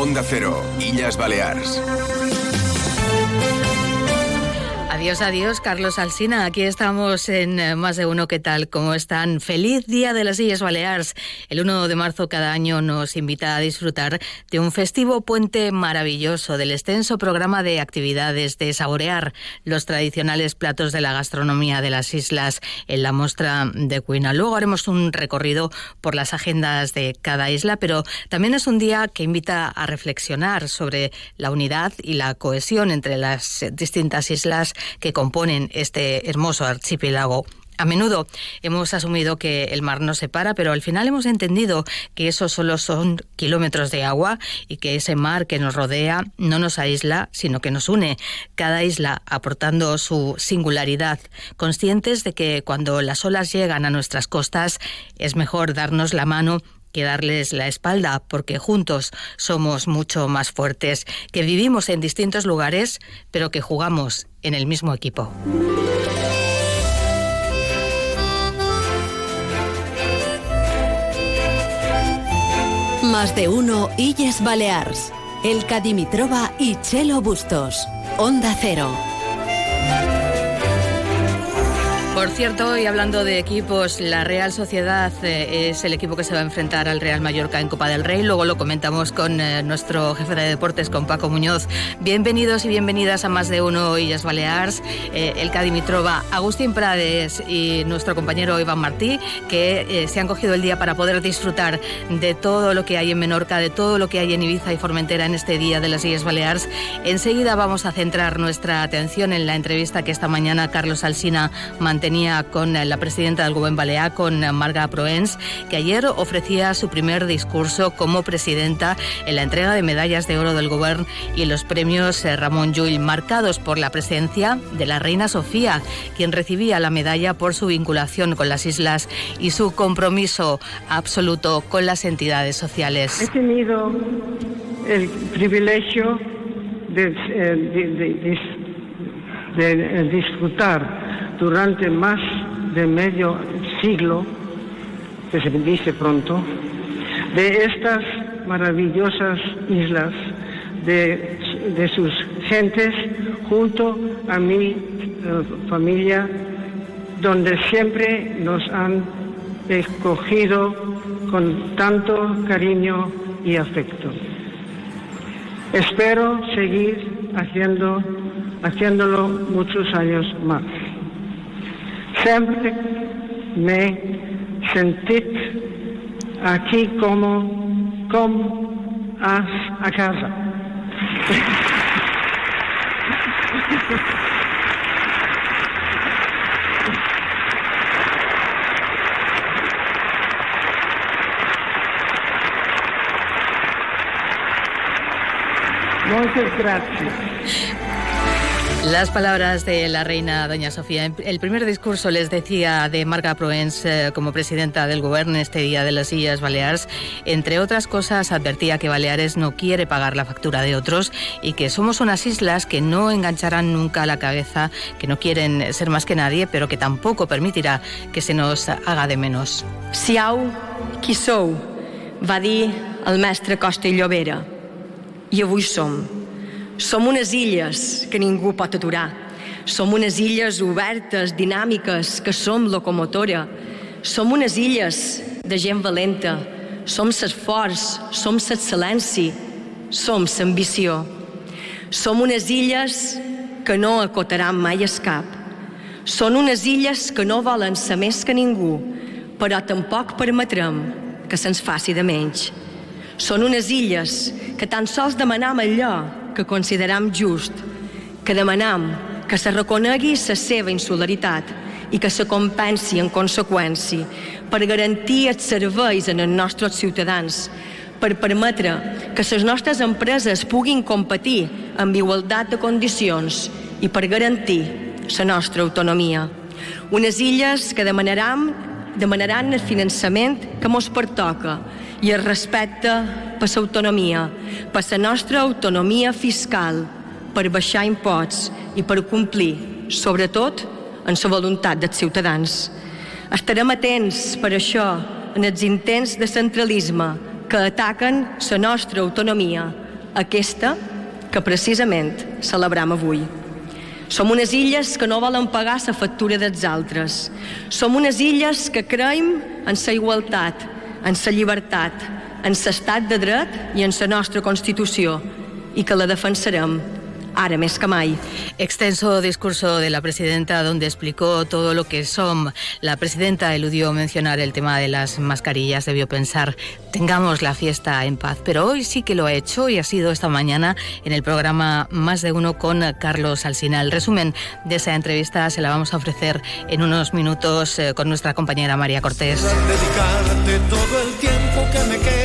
Onda Cero, Illas Balears. Adiós, adiós, Carlos Alsina. Aquí estamos en eh, Más de Uno. ¿Qué tal? ¿Cómo están? Feliz Día de las Islas Baleares. El 1 de marzo cada año nos invita a disfrutar de un festivo puente maravilloso, del extenso programa de actividades, de saborear los tradicionales platos de la gastronomía de las islas en la muestra de Cuina. Luego haremos un recorrido por las agendas de cada isla, pero también es un día que invita a reflexionar sobre la unidad y la cohesión entre las distintas islas que componen este hermoso archipiélago. A menudo hemos asumido que el mar nos separa, pero al final hemos entendido que eso solo son kilómetros de agua y que ese mar que nos rodea no nos aísla, sino que nos une, cada isla aportando su singularidad, conscientes de que cuando las olas llegan a nuestras costas es mejor darnos la mano que darles la espalda, porque juntos somos mucho más fuertes, que vivimos en distintos lugares, pero que jugamos en el mismo equipo. Más de uno Illes Balears. El Cadimitrova y Chelo Bustos. Onda Cero. Por cierto, y hablando de equipos, la Real Sociedad eh, es el equipo que se va a enfrentar al Real Mallorca en Copa del Rey. Luego lo comentamos con eh, nuestro jefe de deportes, con Paco Muñoz. Bienvenidos y bienvenidas a más de uno Illas Balears, eh, el Cadimitrova, Agustín Prades y nuestro compañero Iván Martí, que se han cogido el día para poder disfrutar de todo lo que hay en Menorca, de todo lo que hay en Ibiza y Formentera en este día de las Illas Balears. Enseguida vamos a centrar nuestra atención en la entrevista que esta mañana Carlos Alsina mantenía con la presidenta del Gobierno Balear, con Marga Proens, que ayer ofrecía su primer discurso como presidenta en la entrega de medallas de oro del Gobierno y los premios eh, Ramón Llull, marcados por la presencia de la reina Sofía, quien recibía la medalla por su vinculación con las islas y su compromiso absoluto con las entidades sociales. He tenido el privilegio de, eh, de disfrutar durante más de medio siglo, que se dice pronto, de estas maravillosas islas, de, sus gentes, junto a mi eh, familia, donde siempre nos han escogido con tanto cariño y afecto. Espero seguir haciendo, haciéndolo muchos años más. Sempre m'he sentit aquí com, com a, a casa. Muchas gracias. Las palabras de la reina doña Sofía. El primer discurso les decía de Marga Proens eh, como presidenta del gobierno este día de las Islas Baleares. Entre otras cosas, advertía que Baleares no quiere pagar la factura de otros y que somos unas islas que no engancharán nunca la cabeza, que no quieren ser más que nadie, pero que tampoco permitirá que se nos haga de menos. Siau, qui va dir mestre Costa i Llobera. I avui som. Som unes illes que ningú pot aturar. Som unes illes obertes, dinàmiques, que som locomotora. Som unes illes de gent valenta. Som l'esforç, som l'excel·lència, som l'ambició. Som unes illes que no acotaran mai el cap. Són unes illes que no volen ser més que ningú, però tampoc permetrem que se'ns faci de menys. Són unes illes que tan sols demanam allò que consideram just, que demanam que se reconegui la seva insolidaritat i que se compensi en conseqüència per garantir els serveis en els nostres ciutadans, per permetre que les nostres empreses puguin competir amb igualtat de condicions i per garantir la nostra autonomia. Unes illes que demanaran, demanaran el finançament que mos pertoca i el respecte per l'autonomia, per la nostra autonomia fiscal, per baixar imposts i per complir, sobretot, en la voluntat dels ciutadans. Estarem atents, per això, en els intents de centralisme que ataquen la nostra autonomia, aquesta que precisament celebram avui. Som unes illes que no volen pagar la factura dels altres. Som unes illes que creiem en la igualtat, en la llibertat, en l'estat de dret i en la nostra Constitució i que la defensarem ahora més que mai. Extenso discurso de la presidenta donde explicó todo lo que son. La presidenta eludió mencionar el tema de las mascarillas, debió pensar, tengamos la fiesta en paz. Pero hoy sí que lo ha hecho y ha sido esta mañana en el programa Más de Uno con Carlos Alsina. El resumen de esa entrevista se la vamos a ofrecer en unos minutos eh, con nuestra compañera María Cortés. Dedicarte todo el tiempo que me queda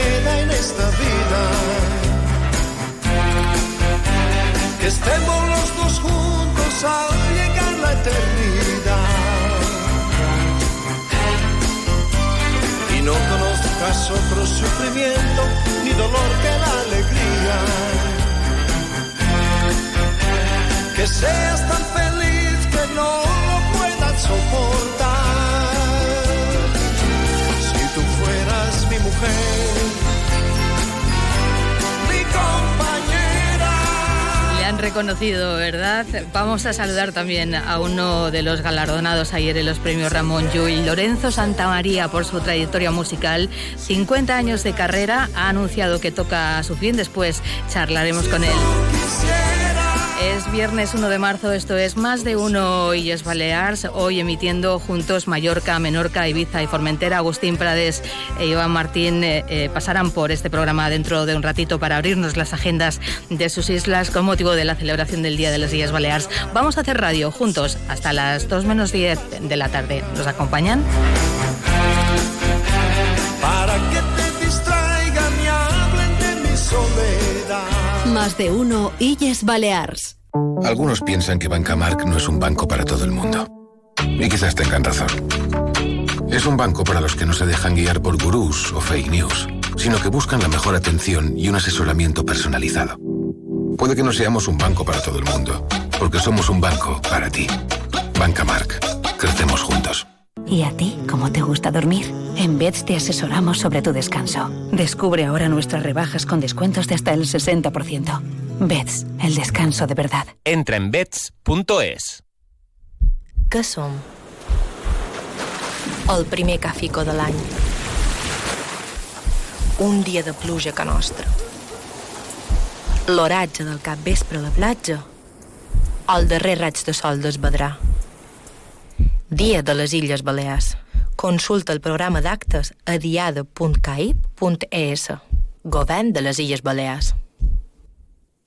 estemos los dos juntos al llegar la eternidad. Y no conozcas otro sufrimiento ni dolor que la alegría. Que seas tan feliz que no lo puedas soportar. Si tú fueras mi mujer, mi compañera han reconocido, ¿verdad? Vamos a saludar también a uno de los galardonados ayer en los premios Ramón Llull, Lorenzo Santamaría, por su trayectoria musical. 50 años de carrera, ha anunciado que toca su fin, después charlaremos con él. Es viernes 1 de marzo, esto es Más de Uno Illes Balears, hoy emitiendo juntos Mallorca, Menorca, Ibiza y Formentera. Agustín Prades e Iván Martín eh, eh, pasarán por este programa dentro de un ratito para abrirnos las agendas de sus islas con motivo de la celebración del Día de las Illes Baleares. Vamos a hacer radio juntos hasta las 2 menos 10 de la tarde. ¿Nos acompañan? Más de uno Illes Balears. Algunos piensan que Bancamark no es un banco para todo el mundo. Y quizás tengan razón. Es un banco para los que no se dejan guiar por gurús o fake news, sino que buscan la mejor atención y un asesoramiento personalizado. Puede que no seamos un banco para todo el mundo, porque somos un banco para ti. Bancamark. Crecemos juntos. ¿Y a ti cómo te gusta dormir? En Beds te asesoramos sobre tu descanso. Descubre ahora nuestras rebajas con descuentos de hasta el 60%. Beds, el descanso de verdad. Entra en beds.es. Què som? El primer cafico de l'any. Un dia de pluja que nostra. L'oratge del cap vespre a la platja. El darrer raig de sol d'esbadrar. Dia de les Illes Balears. Consulta el programa d'actes a diada.caip.es. Govern de les Illes Balears.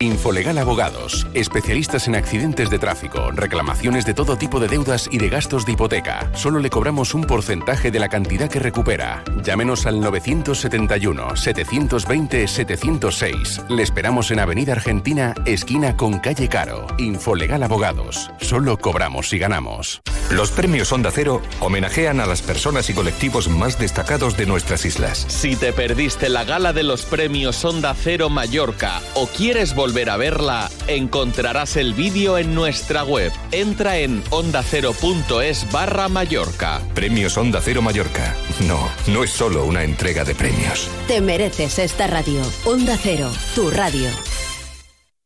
Infolegal Abogados, especialistas en accidentes de tráfico, reclamaciones de todo tipo de deudas y de gastos de hipoteca. Solo le cobramos un porcentaje de la cantidad que recupera. Llámenos al 971-720-706. Le esperamos en Avenida Argentina, esquina con calle Caro. Infolegal Abogados. Solo cobramos si ganamos. Los premios Onda Cero homenajean a las personas y colectivos más destacados de nuestras islas. Si te perdiste la gala de los premios Onda Cero Mallorca o quieres volver a verla, encontrarás el vídeo en nuestra web. Entra en ondacero.es barra Mallorca. Premios Onda Cero Mallorca. No, no es solo una entrega de premios. Te mereces esta radio. Onda Cero, tu radio.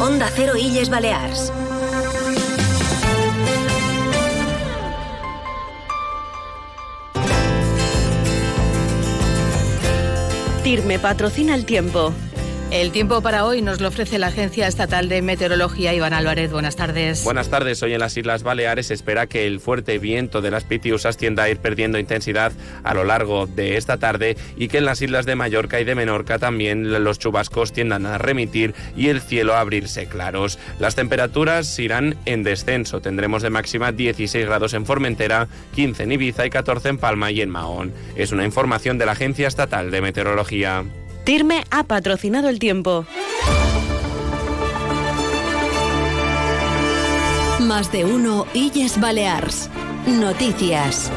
Onda Cero Illes Balears. TIRME patrocina el tiempo. El tiempo para hoy nos lo ofrece la Agencia Estatal de Meteorología. Iván Álvarez, buenas tardes. Buenas tardes. Hoy en las Islas Baleares espera que el fuerte viento de las Pitiusas tienda a ir perdiendo intensidad a lo largo de esta tarde y que en las islas de Mallorca y de Menorca también los chubascos tiendan a remitir y el cielo a abrirse claros. Las temperaturas irán en descenso. Tendremos de máxima 16 grados en Formentera, 15 en Ibiza y 14 en Palma y en Mahón. Es una información de la Agencia Estatal de Meteorología. Tirme ha patrocinado el tiempo. Más de uno Illes Balears. Noticias.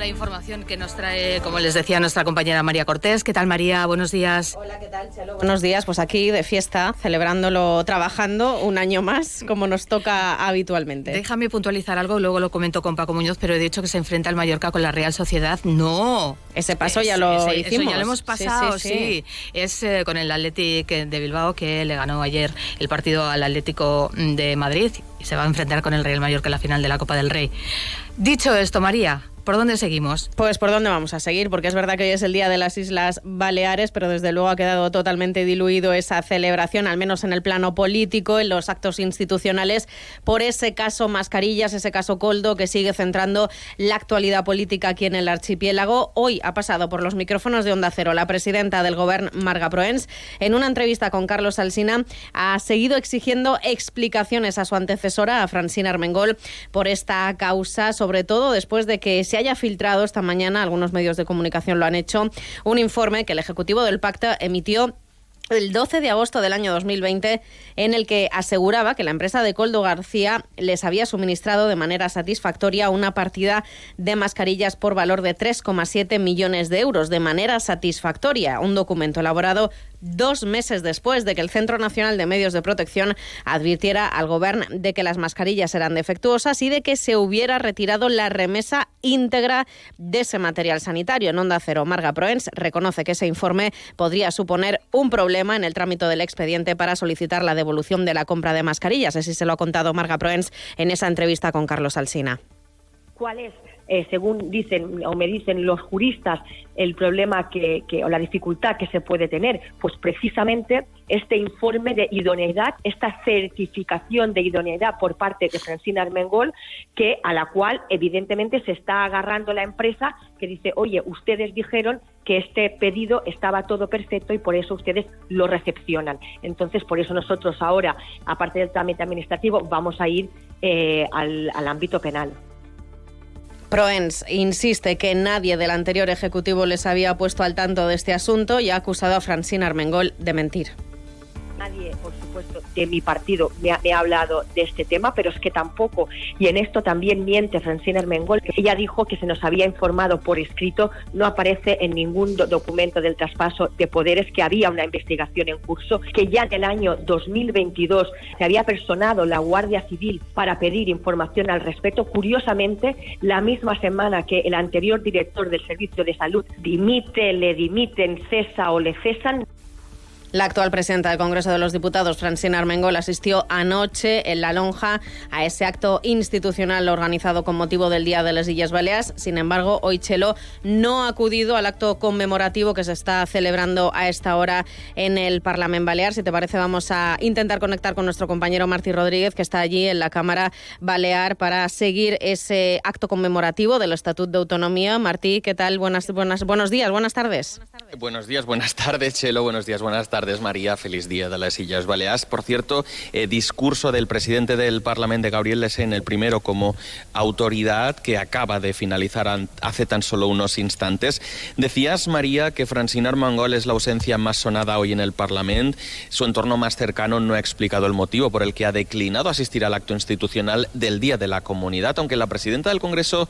La información que nos trae, como les decía, nuestra compañera María Cortés. ¿Qué tal, María? Buenos días. Hola, ¿qué tal, Chelo? Buenos días. Pues aquí de fiesta, celebrándolo, trabajando un año más, como nos toca habitualmente. Déjame puntualizar algo, luego lo comento con Paco Muñoz, pero he dicho que se enfrenta el Mallorca con la Real Sociedad. No. Ese paso ya lo ese, hicimos. Eso ya lo hemos pasado, sí. sí, sí. Es eh, con el Athletic de Bilbao que le ganó ayer el partido al Atlético de Madrid y se va a enfrentar con el Real Mallorca en la final de la Copa del Rey. Dicho esto, María, ¿Por dónde seguimos? Pues por dónde vamos a seguir, porque es verdad que hoy es el Día de las Islas Baleares, pero desde luego ha quedado totalmente diluido esa celebración, al menos en el plano político, en los actos institucionales, por ese caso Mascarillas, ese caso Coldo, que sigue centrando la actualidad política aquí en el archipiélago. Hoy ha pasado por los micrófonos de Onda Cero la presidenta del Gobierno, Marga Proens, en una entrevista con Carlos Alsina, ha seguido exigiendo explicaciones a su antecesora, a Francina Armengol, por esta causa, sobre todo después de que se haya filtrado esta mañana, algunos medios de comunicación lo han hecho, un informe que el Ejecutivo del Pacto emitió el 12 de agosto del año 2020 en el que aseguraba que la empresa de Coldo García les había suministrado de manera satisfactoria una partida de mascarillas por valor de 3,7 millones de euros de manera satisfactoria. Un documento elaborado dos meses después de que el Centro Nacional de Medios de Protección advirtiera al Gobierno de que las mascarillas eran defectuosas y de que se hubiera retirado la remesa íntegra de ese material sanitario. En Onda Cero, Marga Proens reconoce que ese informe podría suponer un problema en el trámite del expediente para solicitar la devolución de la compra de mascarillas. Así se lo ha contado Marga Proens en esa entrevista con Carlos Alsina. ¿Cuál es eh, según dicen o me dicen los juristas, el problema que, que, o la dificultad que se puede tener? Pues precisamente este informe de idoneidad, esta certificación de idoneidad por parte de Francina Armengol, que a la cual evidentemente se está agarrando la empresa que dice, oye, ustedes dijeron que este pedido estaba todo perfecto y por eso ustedes lo recepcionan. Entonces, por eso nosotros ahora, aparte del trámite administrativo, vamos a ir eh, al, al ámbito penal. Proens insiste que nadie del anterior ejecutivo les había puesto al tanto de este asunto y ha acusado a Francina Armengol de mentir nadie, por supuesto, de mi partido me ha, hablado de este tema, pero es que tampoco, y en esto también miente Francina Armengol, ella dijo que se nos había informado por escrito, no aparece en ningún do documento del traspaso de poderes que había una investigación en curso, que ya en el año 2022 se había personado la Guardia Civil para pedir información al respecto. Curiosamente, la misma semana que el anterior director del Servicio de Salud dimite, le dimiten, cesa o le cesan, la actual presidenta del Congreso de los Diputados, Francina Armengol, asistió anoche en La Lonja a ese acto institucional organizado con motivo del Día de las Illes Baleares. Sin embargo, hoy Chelo no ha acudido al acto conmemorativo que se está celebrando a esta hora en el Parlamento Balear. Si te parece, vamos a intentar conectar con nuestro compañero Martí Rodríguez, que está allí en la Cámara Balear, para seguir ese acto conmemorativo del Estatuto de Autonomía. Martí, ¿qué tal? Buenas, buenas, buenos días, buenas tardes. Buenos días, buenas tardes, Chelo. Buenos días, buenas tardes tardes, María. Feliz día de las Illes Baleares. Por cierto, eh, discurso del presidente del Parlamento, Gabriel Lesen, el primero como autoridad que acaba de finalizar hace tan solo unos instantes. Decías, María, que Francina Armengol es la ausencia más sonada hoy en el Parlamento. Su entorno más cercano no ha explicado el motivo por el que ha declinado asistir al acto institucional del Día de la Comunidad, aunque la presidenta del Congreso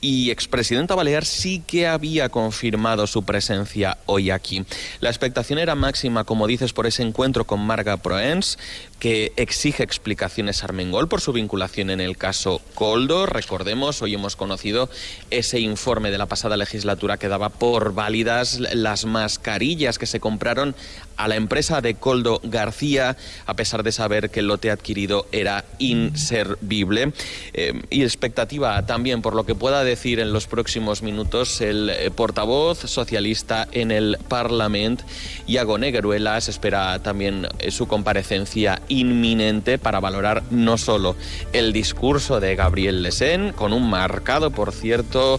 y expresidenta Balear sí que había confirmado su presencia hoy aquí. La expectación era máxima como dices, por ese encuentro con Marga Proens, que exige explicaciones a Armengol por su vinculación en el caso Coldo. Recordemos, hoy hemos conocido ese informe de la pasada legislatura que daba por válidas las mascarillas que se compraron a la empresa de Coldo García, a pesar de saber que el lote adquirido era inservible. Eh, y expectativa también por lo que pueda decir en los próximos minutos el eh, portavoz socialista en el Parlamento, Iago Negueruela. Se espera también eh, su comparecencia inminente para valorar no solo el discurso de Gabriel Lesén, con un marcado, por cierto,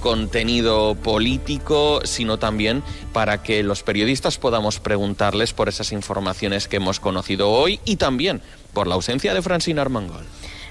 contenido político, sino también para que los periodistas podamos por esas informaciones que hemos conocido hoy y también por la ausencia de Francina Armangol.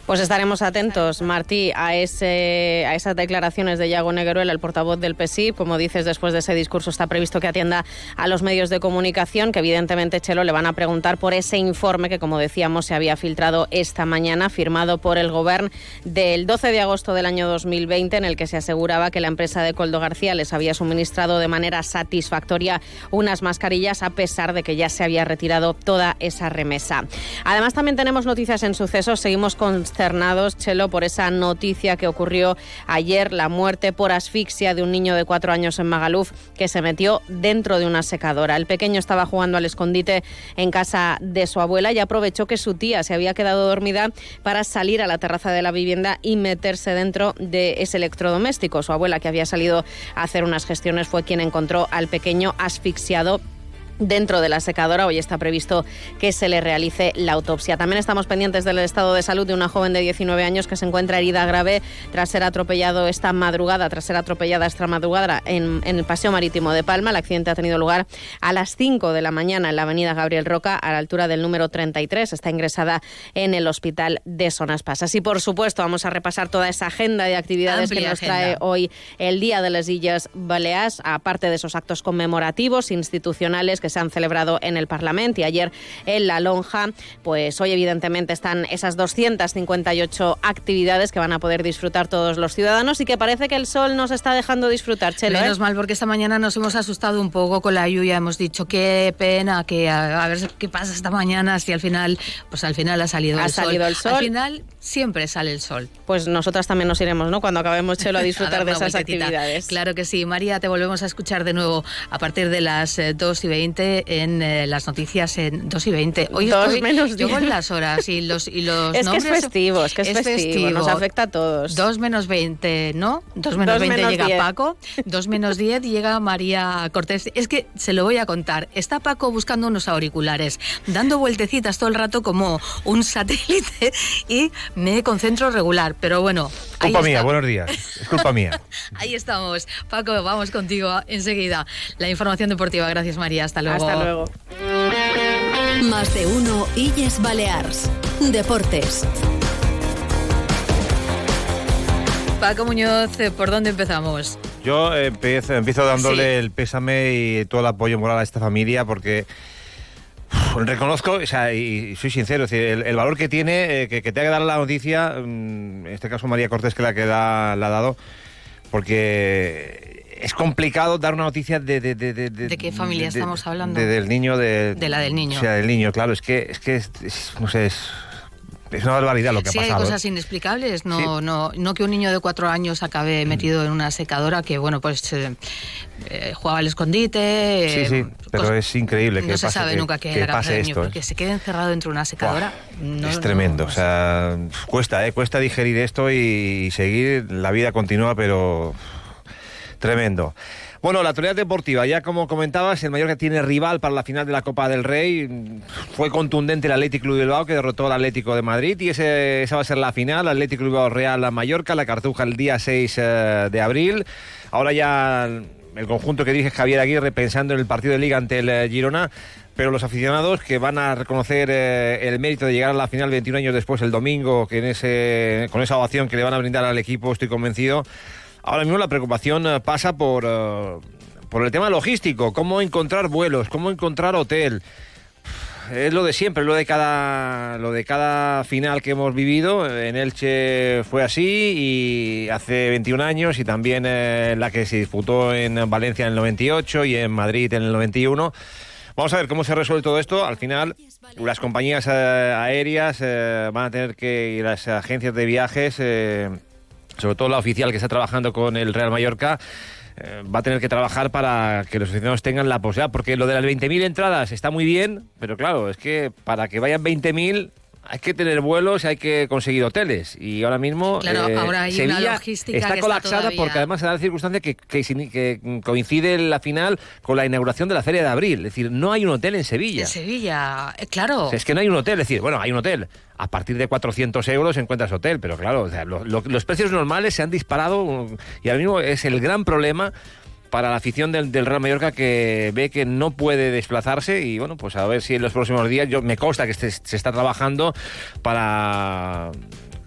Pues estaremos atentos, Martí, a, a esas declaraciones de Iago Negueruela, el portavoz del PSI. Como dices, después de ese discurso está previsto que atienda a los medios de comunicación, que evidentemente, Chelo, le van a preguntar por ese informe que, como decíamos, se había filtrado esta mañana, firmado por el Gobierno del 12 de agosto del año 2020, en el que se aseguraba que la empresa de Coldo García les había suministrado de manera satisfactoria unas mascarillas, a pesar de que ya se había retirado toda esa remesa. Además, también tenemos noticias en sucesos. Seguimos con consternados, Chelo, por esa noticia que ocurrió ayer, la muerte por asfixia de un niño de cuatro años en Magaluf que se metió dentro de una secadora. El pequeño estaba jugando al escondite en casa de su abuela y aprovechó que su tía se había quedado dormida para salir a la terraza de la vivienda y meterse dentro de ese electrodoméstico. Su abuela, que había salido a hacer unas gestiones, fue quien encontró al pequeño asfixiado dentro de la secadora. Hoy está previsto que se le realice la autopsia. También estamos pendientes del estado de salud de una joven de 19 años que se encuentra herida grave tras ser atropellado esta madrugada, tras ser atropellada esta madrugada en, el Paseo Marítimo de Palma. El accidente ha tenido lugar a las 5 de la mañana en la avenida Gabriel Roca, a la altura del número 33. Está ingresada en el hospital de Sonas Pasas. Y por supuesto, vamos a repasar toda esa agenda de actividades que nos trae hoy el Día de las Illas Baleares, aparte de esos actos conmemorativos institucionales que se han celebrado en el Parlamento y ayer en la Lonja, pues hoy evidentemente están esas 258 actividades que van a poder disfrutar todos los ciudadanos y que parece que el sol nos está dejando disfrutar, Chelo. Menos ¿eh? mal, porque esta mañana nos hemos asustado un poco con la lluvia, hemos dicho qué pena, que a, ver qué pasa esta mañana, si al final, pues al final ha salido ha el salido sol. el sol. Al final siempre sale el sol. Pues nosotras también nos iremos, ¿no? Cuando acabemos, Chelo, a disfrutar de esas actividades. Claro que sí. María, te volvemos a escuchar de nuevo a partir de las 2 eh, y 20 en eh, las noticias en 2 y 20. Hoy Dos menos Yo con las horas y los, y los es nombres. Que es festivo, es que es, festivo, nos afecta a todos. 2 menos 20, ¿no? 2 menos 20 llega Paco, 2 menos 10 llega María Cortés. Es que se lo voy a contar. Está Paco buscando unos auriculares, dando vueltecitas todo el rato como un satélite y me concentro regular. Pero bueno. Culpa mía, buenos días. Es culpa mía. ahí estamos. Paco, vamos contigo enseguida. La información deportiva. Gracias, María. Hasta luego. Hasta luego. Más de uno Illes Balears. Deportes. Paco Muñoz, eh, ¿por dónde empezamos? Yo empiezo, empiezo dándole el pésame y todo el apoyo moral a esta familia porque reconozco, o sea, y soy sincero, el, valor que tiene, eh, que, te ha que dar la noticia, mm, en este caso María Cortés que la que la ha dado, porque es complicado dar una noticia de... ¿De, de, de, qué familia estamos hablando? del niño, de... De la del niño. O sea, del niño, claro, es que, es que, no sé, es es una barbaridad lo que ha pasado. Sí, hay cosas ¿eh? inexplicables. No, no, no que un niño de cuatro años acabe mm. metido en una secadora que, bueno, pues eh, eh, jugaba al escondite. sí, sí, pero es increíble que no se sabe nunca qué que pase niño, esto. Porque se quede encerrado dentro de una secadora. es tremendo. o sea, cuesta, ¿eh? Cuesta digerir esto y seguir. La vida continúa, pero tremendo. Bueno, la actualidad deportiva, ya como comentabas, el Mallorca tiene rival para la final de la Copa del Rey. Fue contundente el Atlético Club Bilbao que derrotó al Atlético de Madrid y ese, esa va a ser la final, Atlético Bilbao Real a Mallorca, la Cartuja el día 6 eh, de abril. Ahora ya el conjunto que dirige Javier Aguirre pensando en el partido de liga ante el eh, Girona pero los aficionados que van a reconocer eh, el mérito de llegar a la final 21 años después el domingo, que en ese, con esa ovación que le van a brindar al equipo, estoy convencido, Ahora mismo la preocupación eh, pasa por, eh, por el tema logístico, cómo encontrar vuelos, cómo encontrar hotel. Es lo de siempre, lo de cada lo de cada final que hemos vivido. En Elche fue así y hace 21 años y también eh, la que se disputó en Valencia en el 98 y en Madrid en el 91. Vamos a ver cómo se resuelve todo esto. Al final, las compañías aéreas van a tener que, y las agencias de viajes sobre todo la oficial que está trabajando con el Real Mallorca, eh, va a tener que trabajar para que los aficionados tengan la posibilidad, porque lo de las 20.000 entradas está muy bien, pero claro, es que para que vayan 20.000 hay que tener vuelos y hay que conseguir hoteles. Y ahora mismo Claro, eh, ahora hay Sevilla una logística está está colapsada todavía- porque además se da la circunstancia que, que que coincide la final con la inauguración de la Feria de Abril. Es decir, no hay un hotel en Sevilla. En Sevilla, eh, claro. O sea, es que no hay un hotel, es decir, bueno, hay un hotel. A partir de 400 euros encuentras hotel, pero claro, o sea, lo- lo- los precios normales se han disparado um, y ahora mismo es el gran problema para la afición del, Real Mallorca que ve que no puede desplazarse y bueno, pues a ver si en los próximos días, yo me consta que se está trabajando para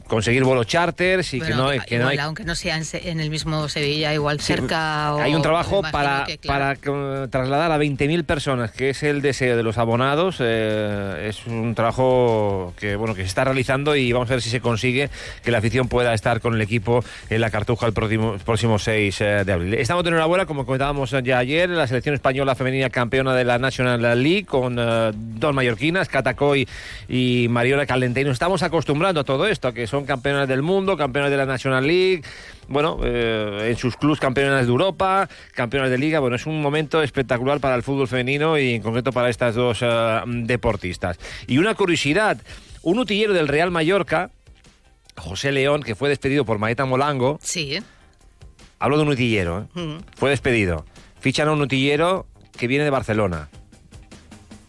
conseguir vuelos charters y Bueno, que no, que no igual, hay aunque no sea en, en el mismo Sevilla, igual Sí, cerca. o- Hay un trabajo para, que, claro. para eh, trasladar a 20.000 personas, que es el deseo de los abonados. eh, es un trabajo que bueno que se está realizando y vamos a ver si se consigue que la afición pueda estar con el equipo en la Cartuja el próximo, próximo 6 eh, de abril. Estamos de enhorabuena, como comentábamos ya ayer, la selección española femenina campeona de la National League con eh, dos mallorquinas, Catacoy y Mariola nos estamos acostumbrando a todo esto, a que son campeonas del mundo, campeonas de la National League, bueno, eh, en sus clubs campeonas de Europa, campeonas de liga. Bueno, es un momento espectacular para el fútbol femenino y en concreto para estas dos eh, deportistas. Y una curiosidad, un utillero del Real Mallorca, José León, que fue despedido por Maeta Molango, Sí. hablo de un utillero, ¿eh? Mm. fue despedido. Fichan a un utillero que viene de Barcelona.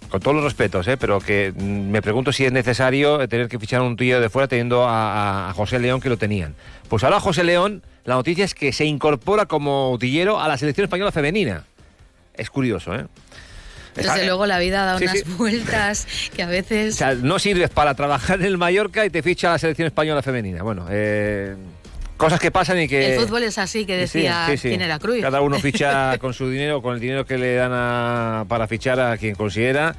Con todos los respetos, ¿eh? pero que mm, me pregunto si es necesario tener que fichar a un utillero de fuera teniendo a, a- a José León que lo tenían. Pues ahora José León, la noticia es que se incorpora como utillero a la selección española femenina. Es curioso, ¿eh? Está- Desde luego la vida da Sí, unas sí. vueltas que a O veces... sea, no sirves para trabajar en el Mallorca y te ficha la selección española femenina. Bueno, eh, cosas que pasan y que... El fútbol es así, que decía sí, sí. quién era Cruyff. Cada uno ficha con su dinero, con el dinero que le dan a- para fichar a quien considera.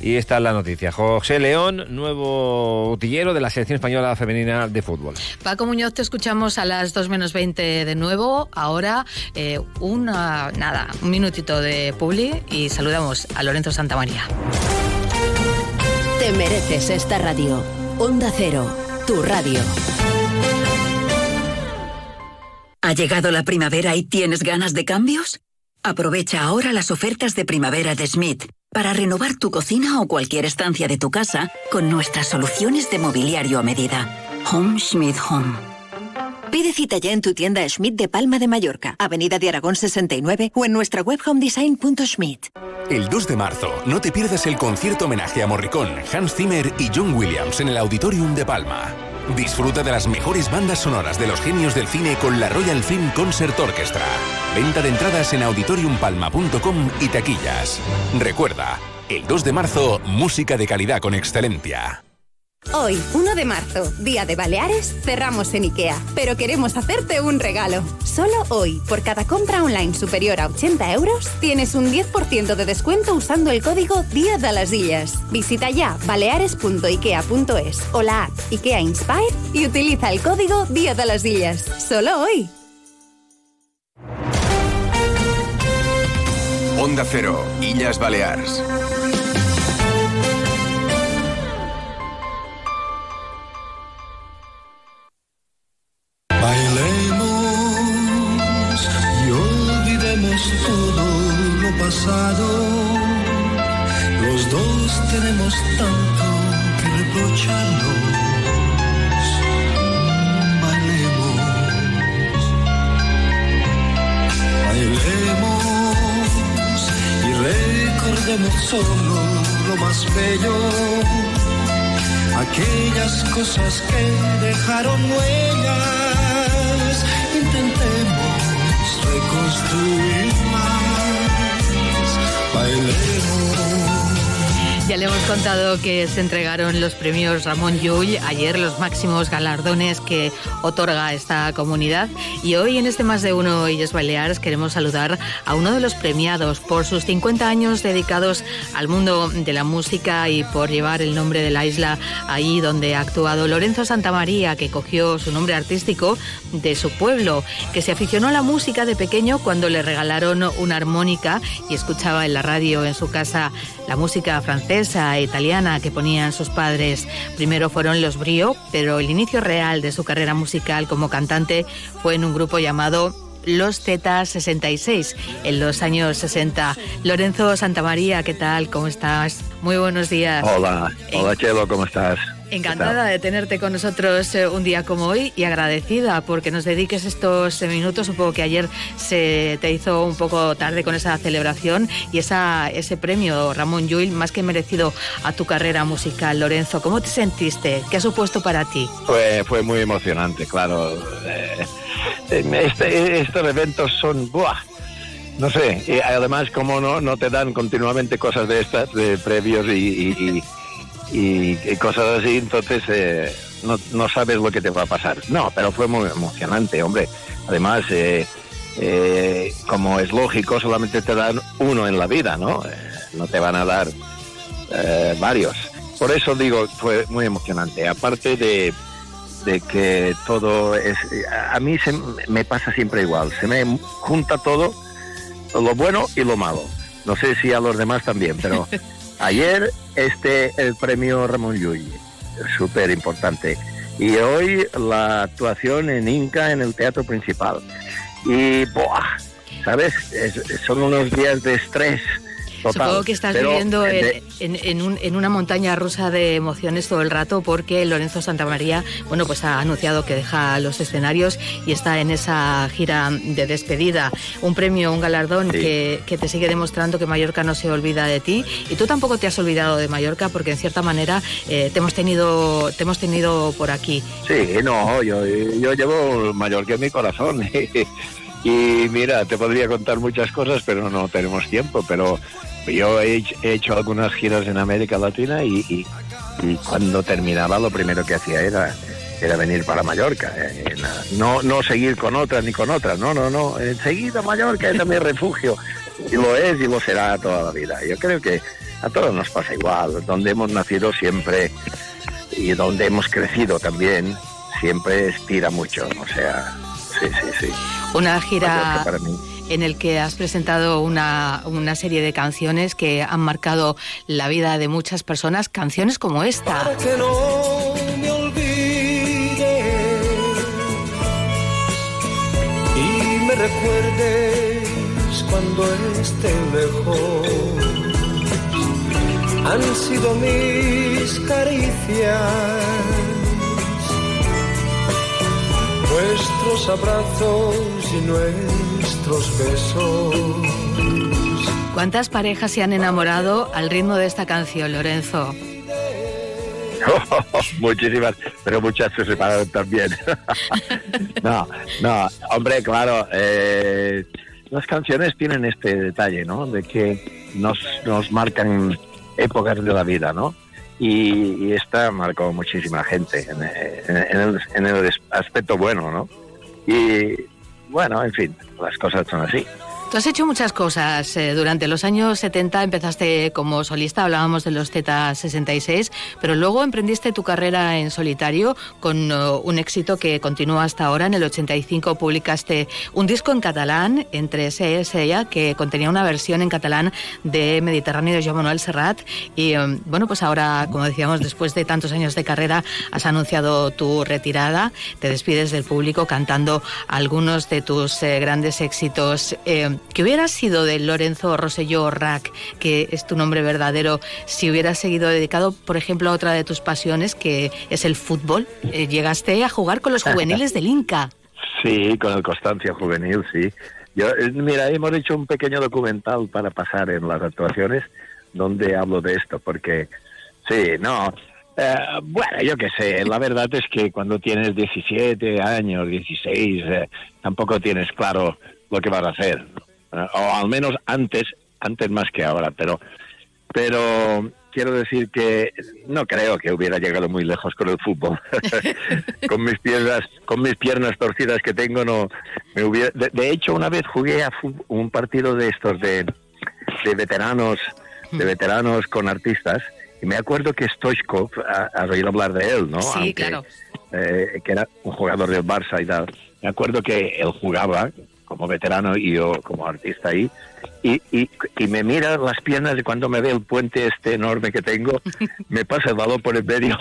Y esta es la noticia. José León, nuevo utillero de la selección española femenina de fútbol. Paco Muñoz, te escuchamos a las 2 menos 20 de nuevo. Ahora, eh, una, nada, un minutito de publi y saludamos a Lorenzo Santamaría. Te mereces esta radio. Onda Cero, tu radio. ¿Ha llegado la primavera y tienes ganas de cambios? Aprovecha ahora las ofertas de primavera de Schmidt para renovar tu cocina o cualquier estancia de tu casa con nuestras soluciones de mobiliario a medida. Home Schmidt Home. Pide cita ya en tu tienda Schmidt de Palma de Mallorca, Avenida de Aragón 69 o en nuestra web homedesign.schmidt. El 2 de marzo, no te pierdas el concierto homenaje a Morricone, Hans Zimmer y John Williams en el Auditorium de Palma. Disfruta de las mejores bandas sonoras de los genios del cine con la Royal Film Concert Orchestra. Venta de entradas en auditoriumpalma.com y taquillas. Recuerda, el 2 de marzo, música de calidad con excelencia. Hoy, 1 de marzo, Día de Baleares, cerramos en IKEA, pero queremos hacerte un regalo. Solo hoy, por cada compra online superior a 80 euros, tienes un 10% de descuento usando el código Día de las Illas. Visita ya baleares.ikea.es o la app IKEA Inspire y utiliza el código Día de las Illas. Solo hoy. Onda Cero, Illas Balears. Solo lo más bello. Aquellas cosas que dejaron huellas, intentemos reconstruir más. Bailemos. Ya le hemos contado que se entregaron los premios Ramón Llull ayer, los máximos galardones que otorga esta comunidad. Y hoy en este Más de Uno Illes Baleares queremos saludar a uno de los premiados por sus 50 años dedicados al mundo de la música y por llevar el nombre de la isla ahí donde ha actuado Lorenzo Santamaría, que cogió su nombre artístico de su pueblo, que se aficionó a la música de pequeño cuando le regalaron una armónica y escuchaba en la radio en su casa la música francesa e italiana que ponían sus padres. Primero fueron los Brio, pero el inicio real de su carrera musical como cantante fue en un grupo llamado Los Tetas 66 en los años 60. Lorenzo Santamaría, ¿qué tal? ¿Cómo estás? Muy buenos días. Hola, hola Chelo, ¿cómo estás? Encantada de tenerte con nosotros eh, un día como hoy y agradecida porque nos dediques estos minutos, un poco que ayer se te hizo un poco tarde con esa celebración y esa, ese premio Ramón Llull más que merecido a tu carrera musical. Lorenzo, ¿cómo te sentiste? ¿Qué ha supuesto para ti? Fue, fue muy emocionante, claro. Eh, este, estos eventos son... ¡buah! No sé, y además como no, no te dan continuamente cosas de estas, de previos y y, cosas así, entonces eh, no, no, sabes lo que te va a pasar. No, pero fue muy emocionante, hombre. Además, eh, eh, como es lógico, solamente te dan uno en la vida, ¿no? no te van a dar varios. Por eso digo, fue muy emocionante. Aparte de, de que todo es... A mí se, me pasa siempre igual. Se me junta todo, lo bueno y lo malo. No sé si a los demás también, pero Ayer este el premio Ramón Llull, súper importante. Y hoy la actuación en Inca en el teatro principal. Y, ¡buah! ¿sabes? son unos días de estrés Supongo que estás viviendo en, una montaña rusa de emociones todo el rato porque Lorenzo Santamaría, bueno, pues ha anunciado que deja los escenarios y está en esa gira de despedida. Un premio, un galardón que, te sigue demostrando que Mallorca no se olvida de ti y tú tampoco te has olvidado de Mallorca porque en cierta manera eh, te hemos tenido te hemos tenido por aquí. Sí, no, yo, yo llevo Mallorca en mi corazón. Y mira, te podría contar muchas cosas, pero no tenemos tiempo. Pero yo he, hecho algunas giras en América Latina y, cuando terminaba lo primero que hacía era era venir para Mallorca, eh, no no seguir con otras ni con otras, no, no, no, enseguida Mallorca es mi refugio y lo es y lo será toda la vida. Yo creo que a todos nos pasa igual, donde hemos nacido siempre y donde hemos crecido también, siempre estira mucho, o sea, sí, sí, sí. Una gira en el que has presentado una, una, serie de canciones que han marcado la vida de muchas personas, canciones como esta. Para que no me olvides y me recuerdes cuando esté lejos. Han sido mis caricias nuestros abrazos y nuestros besos. ¿Cuántas parejas se han enamorado al ritmo de esta canción, Lorenzo? muchísimas, pero muchas se separaron también. no, no, hombre, claro, eh, las canciones tienen este detalle, ¿no? De que nos, nos marcan épocas de la vida, ¿no? Y, esta marcó muchísima gente en, el, aspecto bueno, ¿no? Y bueno, en fin, las cosas son así. Has hecho muchas cosas. Eh, durante los años 70 empezaste como solista, hablábamos de los Z66, pero luego emprendiste tu carrera en solitario con uh, un éxito que continúa hasta ahora. En el 85 publicaste un disco en catalán, entre ella, que contenía una versión en catalán de Mediterráneo de Joan Manuel Serrat. Y um, bueno, pues ahora, como decíamos, después de tantos años de carrera, has anunciado tu retirada. Te despides del público cantando algunos de tus eh, grandes éxitos. Eh, ¿Qué hubiera sido de Lorenzo Rosselló Rack, que es tu nombre verdadero, si hubieras seguido dedicado, por ejemplo, a otra de tus pasiones, que es el fútbol? Eh, llegaste a jugar con los juveniles del Inca. Sí, con el Constancia Juvenil, sí. Yo, eh, mira, hemos hecho un pequeño documental para pasar en las actuaciones donde hablo de esto, porque sí, no, eh, bueno, yo qué sé, la verdad es que cuando tienes 17 años, 16, tampoco tienes claro lo que vas a hacer o al menos antes, antes más que ahora, pero, pero quiero decir que no creo que hubiera llegado muy lejos con el fútbol. con mis piernas, con mis piernas torcidas que tengo, no me hubiera. De, hecho, una vez jugué a un partido de estos de, de veteranos, de veteranos con artistas. Y me acuerdo que Stoichkov, has oído hablar de él, ¿no? Sí, claro. Eh, que era un jugador del Barça y tal. Me acuerdo que él jugaba como veterano y yo como artista ahí, y, y, me mira las piernas y cuando me ve el puente este enorme que tengo, me pasa el balón por el medio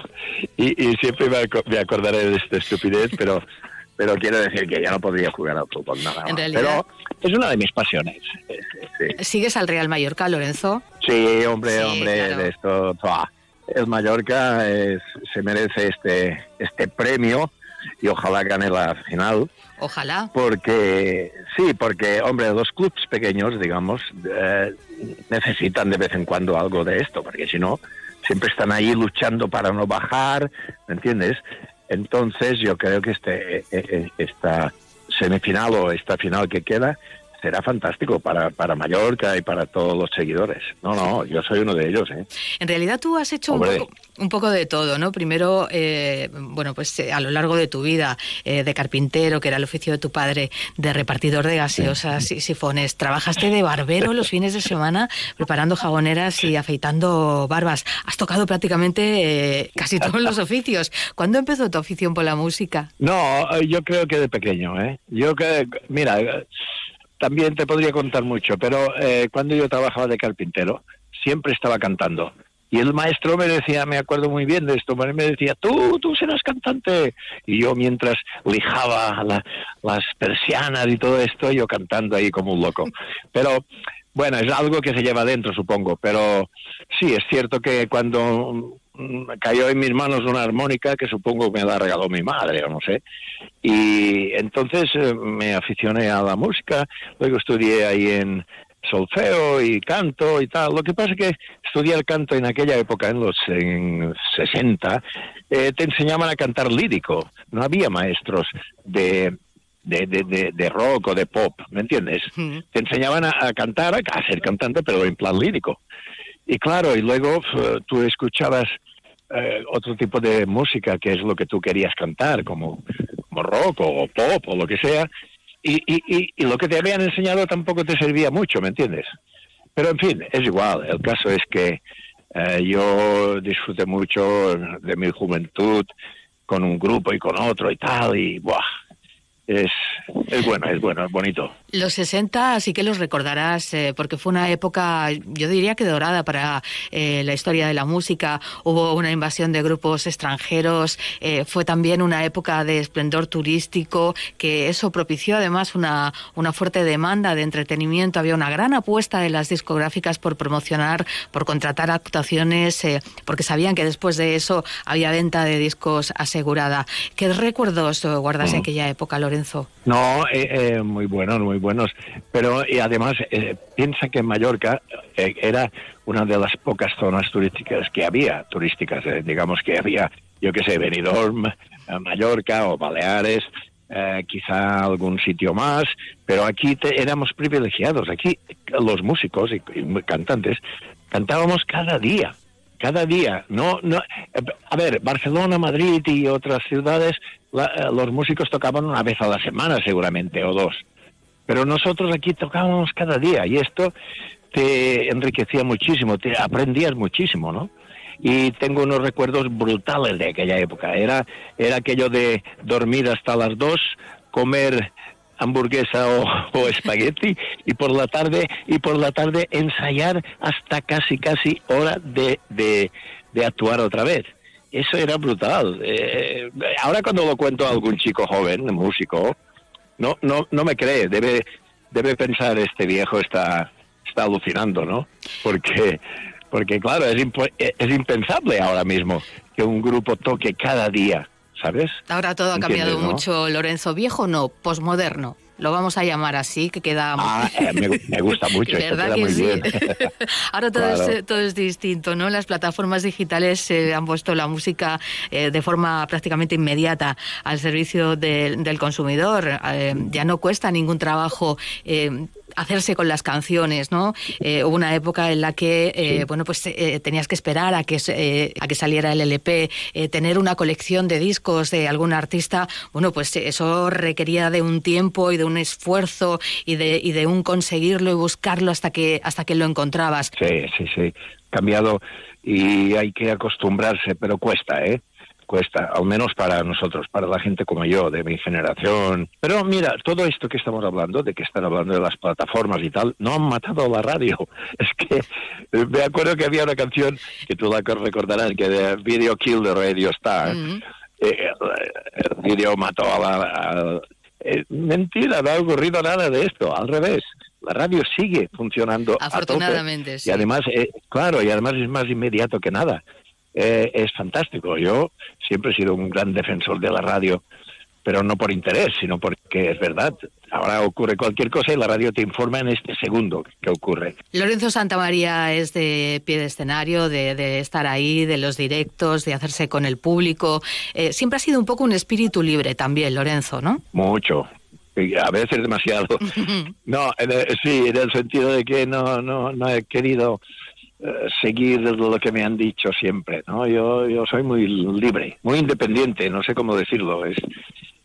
y, siempre me, acordaré de esta estupidez, pero pero quiero decir que ya no podría jugar al fútbol nada En más. realidad- Pero es una de mis pasiones. sí. ¿Sigues al Real Mallorca, Lorenzo? Sí, hombre, Sí, hombre, claro. esto, el Mallorca es- se merece este este premio y ojalá gane la final, Ojalá. porque sí, porque hombre, los clubes pequeños, digamos, eh, necesitan de vez en cuando algo de esto, porque si no siempre están ahí luchando para no bajar, ¿me entiendes? Entonces yo creo que este eh, eh, esta semifinal o esta final que queda será fantástico para, para Mallorca y para todos los seguidores. No, no, yo soy uno de ellos, ¿eh? En realidad tú has hecho un poco, un poco de todo, ¿no? Primero, eh, bueno, pues eh, a lo largo de tu vida, eh, de carpintero, que era el oficio de tu padre, de repartidor de gaseosas y sifones, trabajaste de barbero los fines de semana preparando jaboneras y afeitando barbas. Has tocado prácticamente eh, casi todos los oficios. ¿Cuándo empezó tu afición por la música? No, eh, yo creo que de pequeño, ¿eh? Yo que, mira, también te podría contar mucho, pero eh, cuando yo trabajaba de carpintero, siempre estaba cantando. Y el maestro me decía, me acuerdo muy bien de esto, me decía, tú, tú serás cantante. Y yo mientras lijaba la- las persianas y todo esto, yo cantando ahí como un loco. Pero bueno, es algo que se lleva dentro, supongo. Pero sí, es cierto que cuando cayó en mis manos una armónica, que supongo me la regaló mi madre o no sé, y entonces eh, me aficioné a la música, luego estudié ahí en solfeo y canto y tal. Lo que pasa es que estudiar canto en aquella época, en los en 60, eh, te enseñaban a cantar lírico. No había maestros de, de, de, de- rock o de pop, ¿me entiendes? Te enseñaban a, a cantar, a ser cantante, pero en plan lírico. Y claro, y luego f- tú escuchabas eh, otro tipo de música, que es lo que tú querías cantar, como, como rock o pop o lo que sea, y, y, y, y lo que te habían enseñado tampoco te servía mucho, ¿me entiendes? Pero en fin, es igual. El caso es que eh, yo disfruté mucho de mi juventud con un grupo y con otro y tal, y ¡buah! Es, es bueno, es bueno, es bonito. Los 60 sí que los recordarás, eh, porque fue una época, yo diría que dorada para eh, la historia de la música. Hubo una invasión de grupos extranjeros, eh, fue también una época de esplendor turístico, que eso propició además una, una fuerte demanda de entretenimiento. Había una gran apuesta de las discográficas por promocionar, por contratar actuaciones, eh, porque sabían que después de eso había venta de discos asegurada. ¿Qué recuerdos guardas de aquella época, No, eh, eh, muy buenos, muy buenos. Pero y además eh, piensa que Mallorca eh, era una de las pocas zonas turísticas que había, turísticas, eh, digamos que había, yo qué sé, Benidorm, eh, Mallorca o Baleares, quizá algún sitio más, pero aquí te- éramos privilegiados. Aquí los músicos y, y cantantes cantábamos cada día cada día. No, no. A ver, Barcelona, Madrid y otras ciudades, la- eh, los músicos tocaban una vez a la semana seguramente o dos. Pero nosotros aquí tocábamos cada día y esto te enriquecía muchísimo, te aprendías muchísimo, ¿no? Y tengo unos recuerdos brutales de aquella época. Era, era aquello de dormir hasta las dos, comer hamburguesa o, o espagueti y por la tarde y por la tarde ensayar hasta casi casi hora de, de, actuar otra vez. Eso era brutal. Eh, ahora cuando lo cuento a algún chico joven músico no no no me cree. Debe debe pensar este viejo está está alucinando no porque porque claro es es impensable ahora mismo que un grupo toque cada día sabes Ahora todo ha ¿Entiendes, cambiado no? mucho, Lorenzo. Viejo no, posmoderno. Lo vamos a llamar así, que queda... Ah, eh, me, me gusta mucho, esto ¿Verdad queda que muy sí? bien. Ahora todo, Claro. es, todo es distinto, ¿no? Las plataformas digitales se han puesto la música eh, de forma prácticamente inmediata al servicio del- del consumidor. Eh, ya no cuesta ningún trabajo eh, hacerse con las canciones, ¿no? Eh, hubo una época en la que, eh, bueno, pues eh, tenías que esperar a que, se- eh, a que saliera el LP, eh, tener una colección de discos de algún artista, bueno, pues eso requería de un tiempo y de un esfuerzo y de, y de un conseguirlo y buscarlo hasta que, hasta que lo encontrabas. Sí, sí, sí. Cambiado y hay que acostumbrarse, pero cuesta, ¿eh? Cuesta, al menos para nosotros, para la gente como yo, de mi generación. Pero mira, todo esto que estamos hablando, de que están hablando de las plataformas y tal, no han matado la radio. Es que eh, me acuerdo que había una canción que tú la recordarás, que de Video Kill de Radio Star. Eh, eh, vídeo mató a la... Eh, mentira, no ha ocurrido nada de esto, al revés. La radio sigue funcionando. Afortunadamente, Y además, eh, claro, y además es más inmediato que nada. Eh, es fantástico. Yo siempre he sido un gran defensor de la radio pero no por interés, sino porque es verdad. Ahora ocurre cualquier cosa y la radio te informa en este segundo que ocurre. Lorenzo Santamaría es de pie de escenario, de, estar ahí, de los directos, de hacerse con el público. Eh, siempre ha sido un poco un espíritu libre también, Lorenzo, ¿no? Mucho. A veces demasiado. no, sí, en el sentido de que no, no, no he querido seguir lo que me han dicho siempre, ¿no? Yo, yo soy muy libre, muy independiente, no sé cómo decirlo. Es,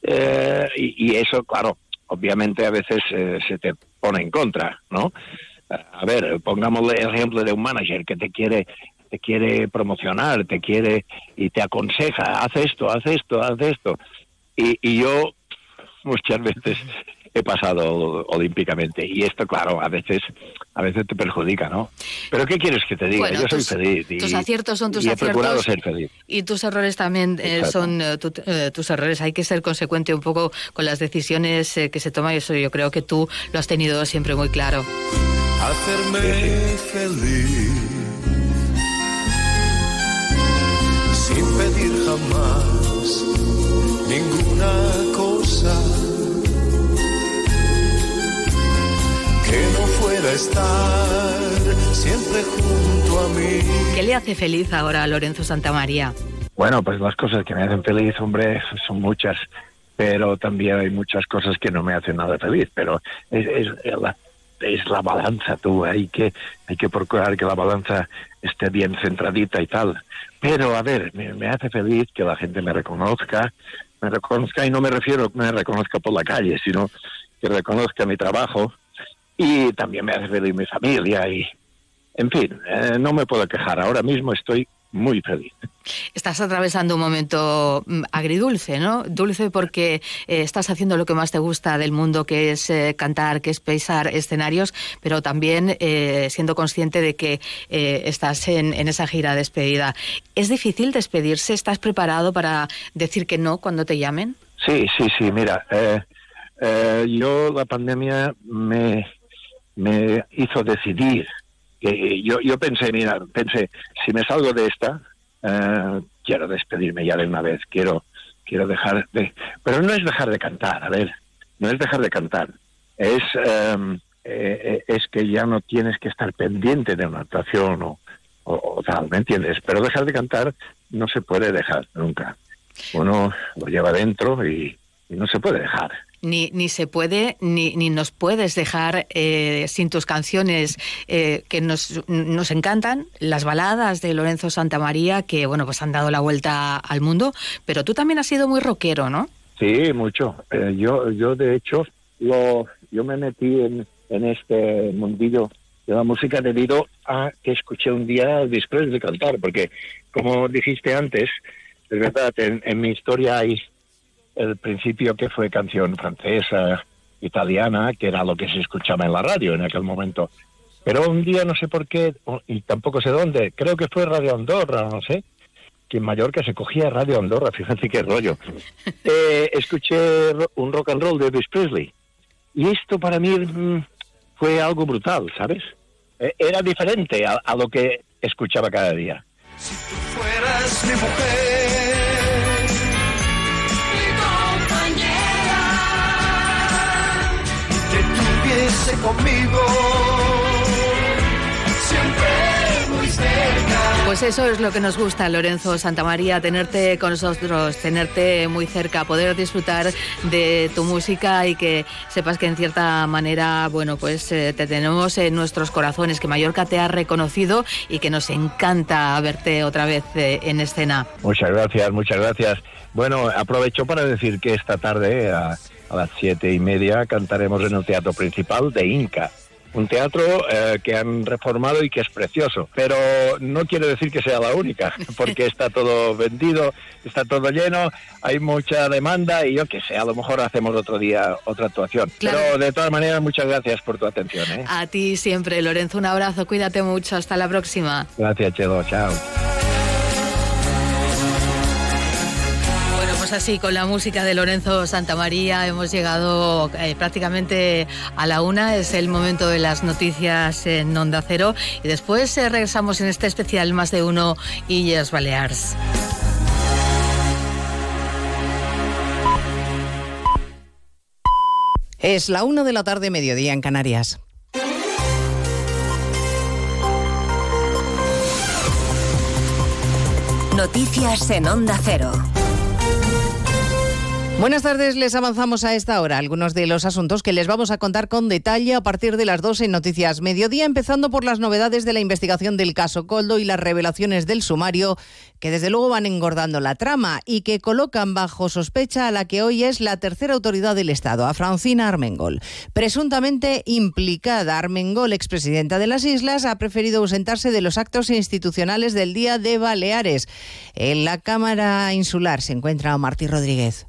eh, y, eso, claro, obviamente a veces eh, se te pone en contra, ¿no? A ver, pongamos el ejemplo de un manager que te quiere te quiere promocionar, te quiere y te aconseja, haz esto, haz esto, haz esto. Y, y yo muchas veces he pasado olímpicamente. Y esto, claro, a veces, a veces te perjudica, ¿no? Pero ¿qué quieres que te diga? Yo soy feliz. Y, tus aciertos son tus y he procurado ser feliz. Y tus errores también eh, son eh, eh, tus errores. Hay que ser consecuente un poco con las decisiones que se toman. Y eso yo creo que tú lo has tenido siempre muy claro. Hacerme feliz. Sin pedir jamás ninguna cosa que no fuera estar siempre junto a mí. ¿Qué le hace feliz ahora a Lorenzo Santamaría? Bueno, pues las cosas que me hacen feliz, hombre, son muchas, pero también hay muchas cosas que no me hacen nada feliz, pero es, la, es la balanza, tú, hay que, hay que procurar que la balanza esté bien centradita y tal. Pero, a ver, me, me hace feliz que la gente me reconozca, me reconozca, y no me refiero a que me reconozca por la calle, sino que reconozca mi trabajo, y también me hace feliz mi familia y, en fin, eh, no me puedo quejar. Ahora mismo estoy muy feliz. Estás atravesando un momento mm, agridulce, ¿no? Dulce porque eh, estás haciendo lo que más te gusta del mundo, que es eh, cantar, que es pisar escenarios, pero también siendo consciente de que estás en, en, esa gira despedida. ¿Es difícil despedirse? ¿Estás preparado para decir que no cuando te llamen? Sí, sí, sí. Mira, yo la pandemia me me hizo decidir que yo, yo pensé, mira, pensé, si me salgo de esta, eh, quiero despedirme ya de una vez, quiero, quiero dejar de... Pero no es dejar de cantar, a ver, no es dejar de cantar, es, em, eh, eh, es que ya no tienes que estar pendiente de una actuación o, o, tal, ¿me entiendes? Pero dejar de cantar no se puede dejar nunca. Uno lo lleva dentro y no se puede dejar ni, ni se puede, ni, ni nos puedes dejar eh, sin tus canciones eh, que nos, nos encantan, las baladas de Lorenzo Santamaría, que bueno, pues han dado la vuelta al mundo, pero tú también has sido muy rockero, ¿no? Sí, mucho. Eh, yo, yo de hecho, lo, yo me metí en, en este mundillo de la música debido a que escuché un día después de cantar, porque como dijiste antes, es verdad, en, en mi historia hay el principio que fue canción francesa, italiana, que era lo que se escuchaba en la radio en aquel momento. Pero un día no sé por qué, y tampoco sé dónde, creo que fue Radio Andorra, no sé, que en Mallorca se cogía Radio Andorra, fíjate qué rollo. Eh, escuché un rock and roll de Elvis Presley. Y esto para mí mm, fue algo brutal, ¿sabes? Eh, era diferente a, a, lo que escuchaba cada día. Si tú fueras mi mujer conmigo. Siempre muy cerca. Pues eso es lo que nos gusta, Lorenzo Santamaría, tenerte con nosotros, tenerte muy cerca, poder disfrutar de tu música y que sepas que en cierta manera, bueno, pues eh, te tenemos en nuestros corazones, que Mallorca te ha reconocido y que nos encanta verte otra vez eh, en escena. Muchas gracias, muchas gracias. Bueno, aprovecho para decir que esta tarde a las siete y media cantaremos en el teatro principal de Inca. Un teatro eh, que han reformado y que es precioso, pero no quiere decir que sea la única, porque está todo vendido, está todo lleno, hay mucha demanda y yo que sé, a lo mejor hacemos otro día otra actuación. Pero de todas maneras, muchas gracias por tu atención. ¿eh? A ti siempre, Lorenzo, un abrazo, cuídate mucho, hasta la próxima. Gracias, Chelo, chao. Así con la música de Lorenzo Santamaría. Hemos llegado eh, prácticamente a la una. Es el momento de las noticias en Onda Cero. Y después eh, regresamos en este especial Más de Uno Illes Balears. Es la una de la tarde, mediodía en Canarias. Noticias en Onda Cero. Buenas tardes, les avanzamos a esta hora algunos de los asuntos que les vamos a contar con detalle a partir de las 12 en Noticias Mediodía, empezando por las novedades de la investigación del caso Coldo y las revelaciones del sumario que desde luego van engordando la trama y que colocan bajo sospecha a la que hoy es la tercera autoridad del Estado, a Francina Armengol. Presuntamente implicada, Armengol, expresidenta de las Islas, ha preferido ausentarse de los actos institucionales del Día de Baleares. En la Cámara Insular se encuentra Martí Rodríguez.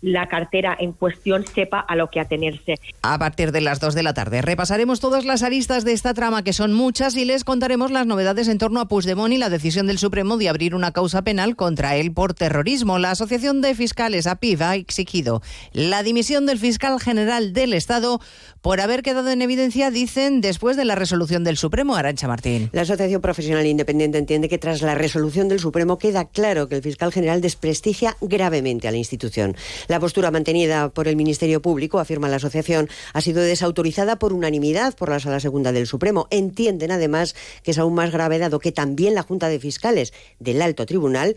la cartera en cuestión sepa a lo que atenerse. A partir de las 2 de la tarde repasaremos todas las aristas de esta trama, que son muchas, y les contaremos las novedades en torno a Puigdemont y la decisión del Supremo de abrir una causa penal contra él por terrorismo. La Asociación de Fiscales, APIV, ha exigido la dimisión del fiscal general del Estado por haber quedado en evidencia, dicen, después de la resolución del Supremo. Arancha Martín. La Asociación Profesional Independiente entiende que tras la resolución del Supremo queda claro que el fiscal general desprestigia gravemente a la institución. La postura mantenida por el Ministerio Público, afirma la asociación, ha sido desautorizada por unanimidad por la Sala Segunda del Supremo. Entienden además que es aún más grave dado que también la Junta de Fiscales del Alto Tribunal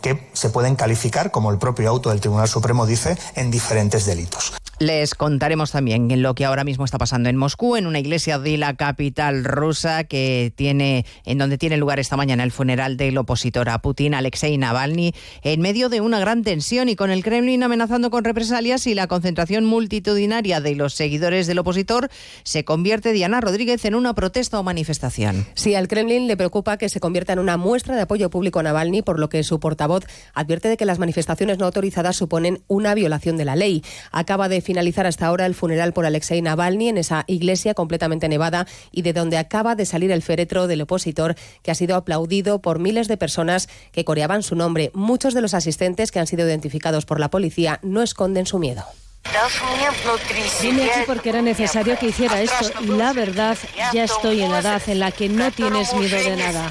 que se pueden calificar, como el propio auto del Tribunal Supremo dice, en diferentes delitos. Les contaremos también en lo que ahora mismo está pasando en Moscú, en una iglesia de la capital rusa que tiene, en donde tiene lugar esta mañana el funeral del opositor a Putin, Alexei Navalny, en medio de una gran tensión y con el Kremlin amenazando con represalias y la concentración multitudinaria de los seguidores del opositor se convierte Diana Rodríguez en una protesta o manifestación. Sí, al Kremlin le preocupa que se convierta en una muestra de apoyo público a Navalny, por lo que su portavoz advierte de que las manifestaciones no autorizadas suponen una violación de la ley. Acaba de finalizar hasta ahora el funeral por Alexei Navalny en esa iglesia completamente nevada y de donde acaba de salir el féretro del opositor que ha sido aplaudido por miles de personas que coreaban su nombre. Muchos de los asistentes que han sido identificados por la policía no esconden su miedo. Vine aquí porque era necesario que hiciera esto y la verdad, ya estoy en la edad en la que no tienes miedo de nada.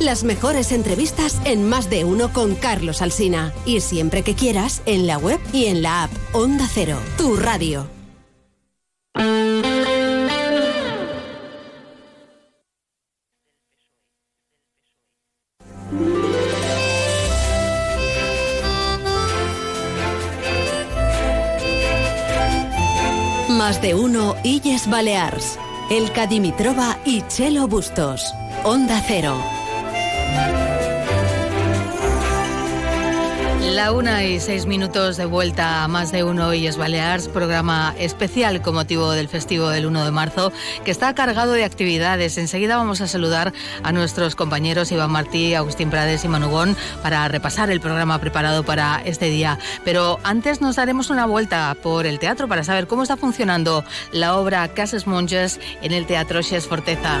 las mejores entrevistas en Más de uno con Carlos Alsina. Y siempre que quieras, en la web y en la app Onda Cero, tu radio. Más de uno Illes Balears. El Dimitrova y Chelo Bustos. Onda Cero. La una y seis minutos de vuelta a más de uno y es Balears, programa especial con motivo del festivo del 1 de marzo, que está cargado de actividades. Enseguida vamos a saludar a nuestros compañeros Iván Martí, Agustín Prades y Manugón para repasar el programa preparado para este día. Pero antes nos daremos una vuelta por el teatro para saber cómo está funcionando la obra Cases Monges en el Teatro Xes Forteza.